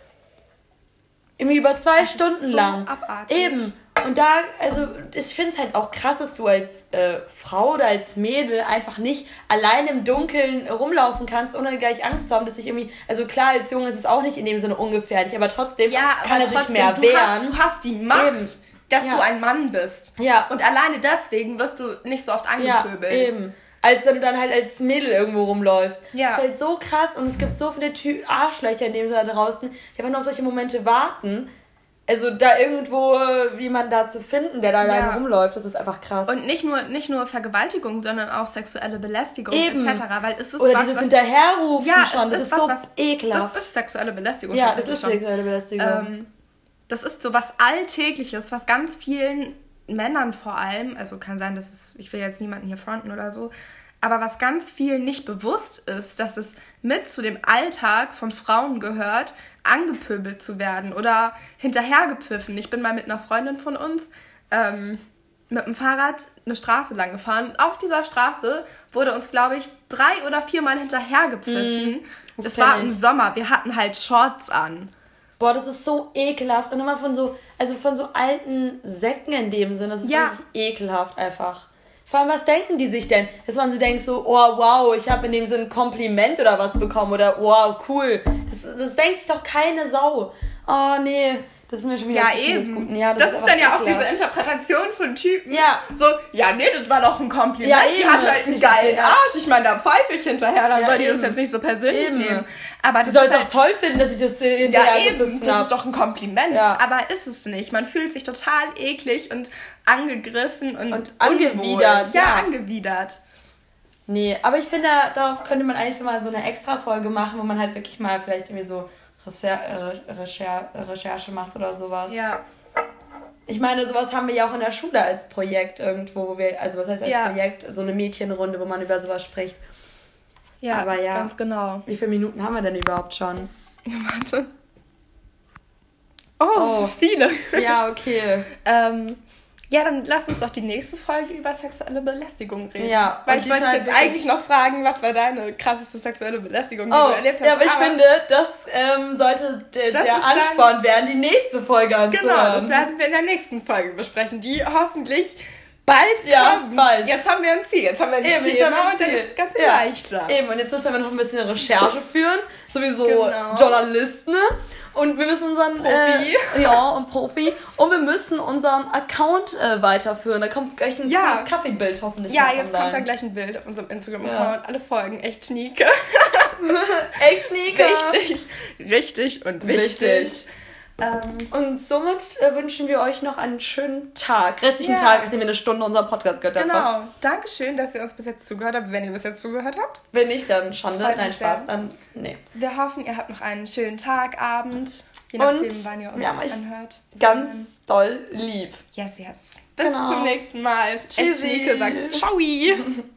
Irgendwie über zwei ist Stunden so lang. abartig. Eben. Und da, also, ich finde es halt auch krass, dass du als äh, Frau oder als Mädel einfach nicht allein im Dunkeln rumlaufen kannst, ohne gleich Angst zu haben, dass sich irgendwie, also klar, als Junge ist es auch nicht in dem Sinne ungefährlich, aber trotzdem Ja, kann aber er sich mehr du wehren. hast, du hast die Macht, Eben. Dass Ja. du ein Mann bist. Ja. Und alleine deswegen wirst du nicht so oft ja, angepöbelt. eben. Als wenn du dann halt als Mädel irgendwo rumläufst. Ja. Das ist halt so krass und es gibt so viele Ty Arschlöcher in dem Sinne da draußen, die einfach nur auf solche Momente warten. also da irgendwo jemanden da zu finden, der da Ja. rumläuft, das ist einfach krass. Und nicht nur, nicht nur Vergewaltigung, sondern auch sexuelle Belästigung Eben. etc. Weil es ist Oder was, dieses was, Hinterherrufen ja, schon, es das ist was, so was, ekelhaft. Das ist sexuelle Belästigung. ja, das tatsächlich ist schon. sexuelle Belästigung. Ähm, das ist so was Alltägliches, was ganz vielen Männern vor allem, also kann sein, dass es, ich will jetzt niemanden hier fronten oder so, aber was ganz vielen nicht bewusst ist, dass es mit zu dem Alltag von Frauen gehört, angepöbelt zu werden oder hinterhergepfiffen. Ich bin mal mit einer Freundin von uns ähm, mit dem Fahrrad eine Straße lang gefahren. Auf dieser Straße wurde uns, glaube ich, drei oder viermal hinterhergepfiffen. das es war im Sommer. Wir hatten halt Shorts an. Boah, das ist so ekelhaft. Und immer von so, also von so alten Säcken in dem Sinn. Das ist Ja. wirklich ekelhaft einfach. Vor allem, was denken die sich denn? Dass man so denkt, so, oh wow, ich habe in dem Sinn ein Kompliment oder was bekommen oder wow, cool. Das, das denkt sich doch keine Sau. Oh nee, das ist mir schon wieder Ja, eben. Ja, das, ist einfach dann ja auch diese. Interpretation von Typen. Ja. So, ja, nee, das war doch ein Kompliment. Ja, die eben. hatte halt einen geilen ja. Arsch. Ich meine, da pfeife ich hinterher. Da Ja, soll die das eben. jetzt nicht so persönlich Eben. nehmen. Aber Du das sollst ist auch halt, toll finden, dass ich das äh, ja, hinterher eben. gepfiffen Das hab. ist doch ein Kompliment. Ja. Aber ist es nicht. Man fühlt sich total eklig und angegriffen und, Und angewidert. Ja, ja. angewidert. Nee, aber ich finde, darauf könnte man eigentlich so mal so eine extra Folge machen, wo man halt wirklich mal vielleicht irgendwie so Recher äh, Recher Recherche macht oder sowas. Ja. Ich meine, sowas haben wir ja auch in der Schule als Projekt irgendwo, wo wir, also was heißt als Ja. Projekt, so eine Mädchenrunde, wo man über sowas spricht. Ja, Aber ja. ganz genau. Wie viele Minuten haben wir denn überhaupt schon? Warte. Oh, Oh. viele. Ja, okay. Ähm, ja, dann lass uns doch die nächste Folge über sexuelle Belästigung reden. Ja, Weil ich wollte dich diesmal jetzt eigentlich noch fragen, was war deine krasseste sexuelle Belästigung, die Oh, du erlebt hast. ja, aber ich finde, das ähm, sollte der, Das der Ansporn werden, die nächste Folge anzuhören. Genau, das werden wir in der nächsten Folge besprechen, die hoffentlich bald Ja, kommt. bald. Jetzt haben wir ein Ziel, jetzt haben wir ein Eben, Ziel jetzt haben wir ein und dann Ziel. ist es ganz Ja. leichter. Eben, und jetzt müssen wir noch ein bisschen Recherche führen, sowieso Genau. Journalisten. ne? Und wir müssen unseren Profi. Äh, ja, und Profi. Und wir müssen unseren Account äh, weiterführen. Da kommt gleich ein Ja. Kaffeebild hoffentlich. Ja, jetzt online. kommt dann gleich ein Bild auf unserem Instagram-Account. Ja. Alle Folgen, echt schnieke. Echt Nika. Richtig, richtig und wichtig. Wichtig. Ähm, Und somit äh, wünschen wir euch noch einen schönen Tag. Restlichen Ja. Tag, nachdem wir eine Stunde unseren Podcast gehört haben. fast. genau. Dankeschön, dass ihr uns bis jetzt zugehört habt. Wenn ihr bis jetzt zugehört habt. Wenn nicht, dann Schande. Freut Nein, Spaß. sehr. Dann, nee. Wir hoffen, ihr habt noch einen schönen Tag, Abend, je Und nachdem, wann ihr uns euch anhört. Ganz doll lieb. Yes, yes. Bis Genau. zum nächsten Mal. Echt Tschüssi. Schnieke sagt Ciao.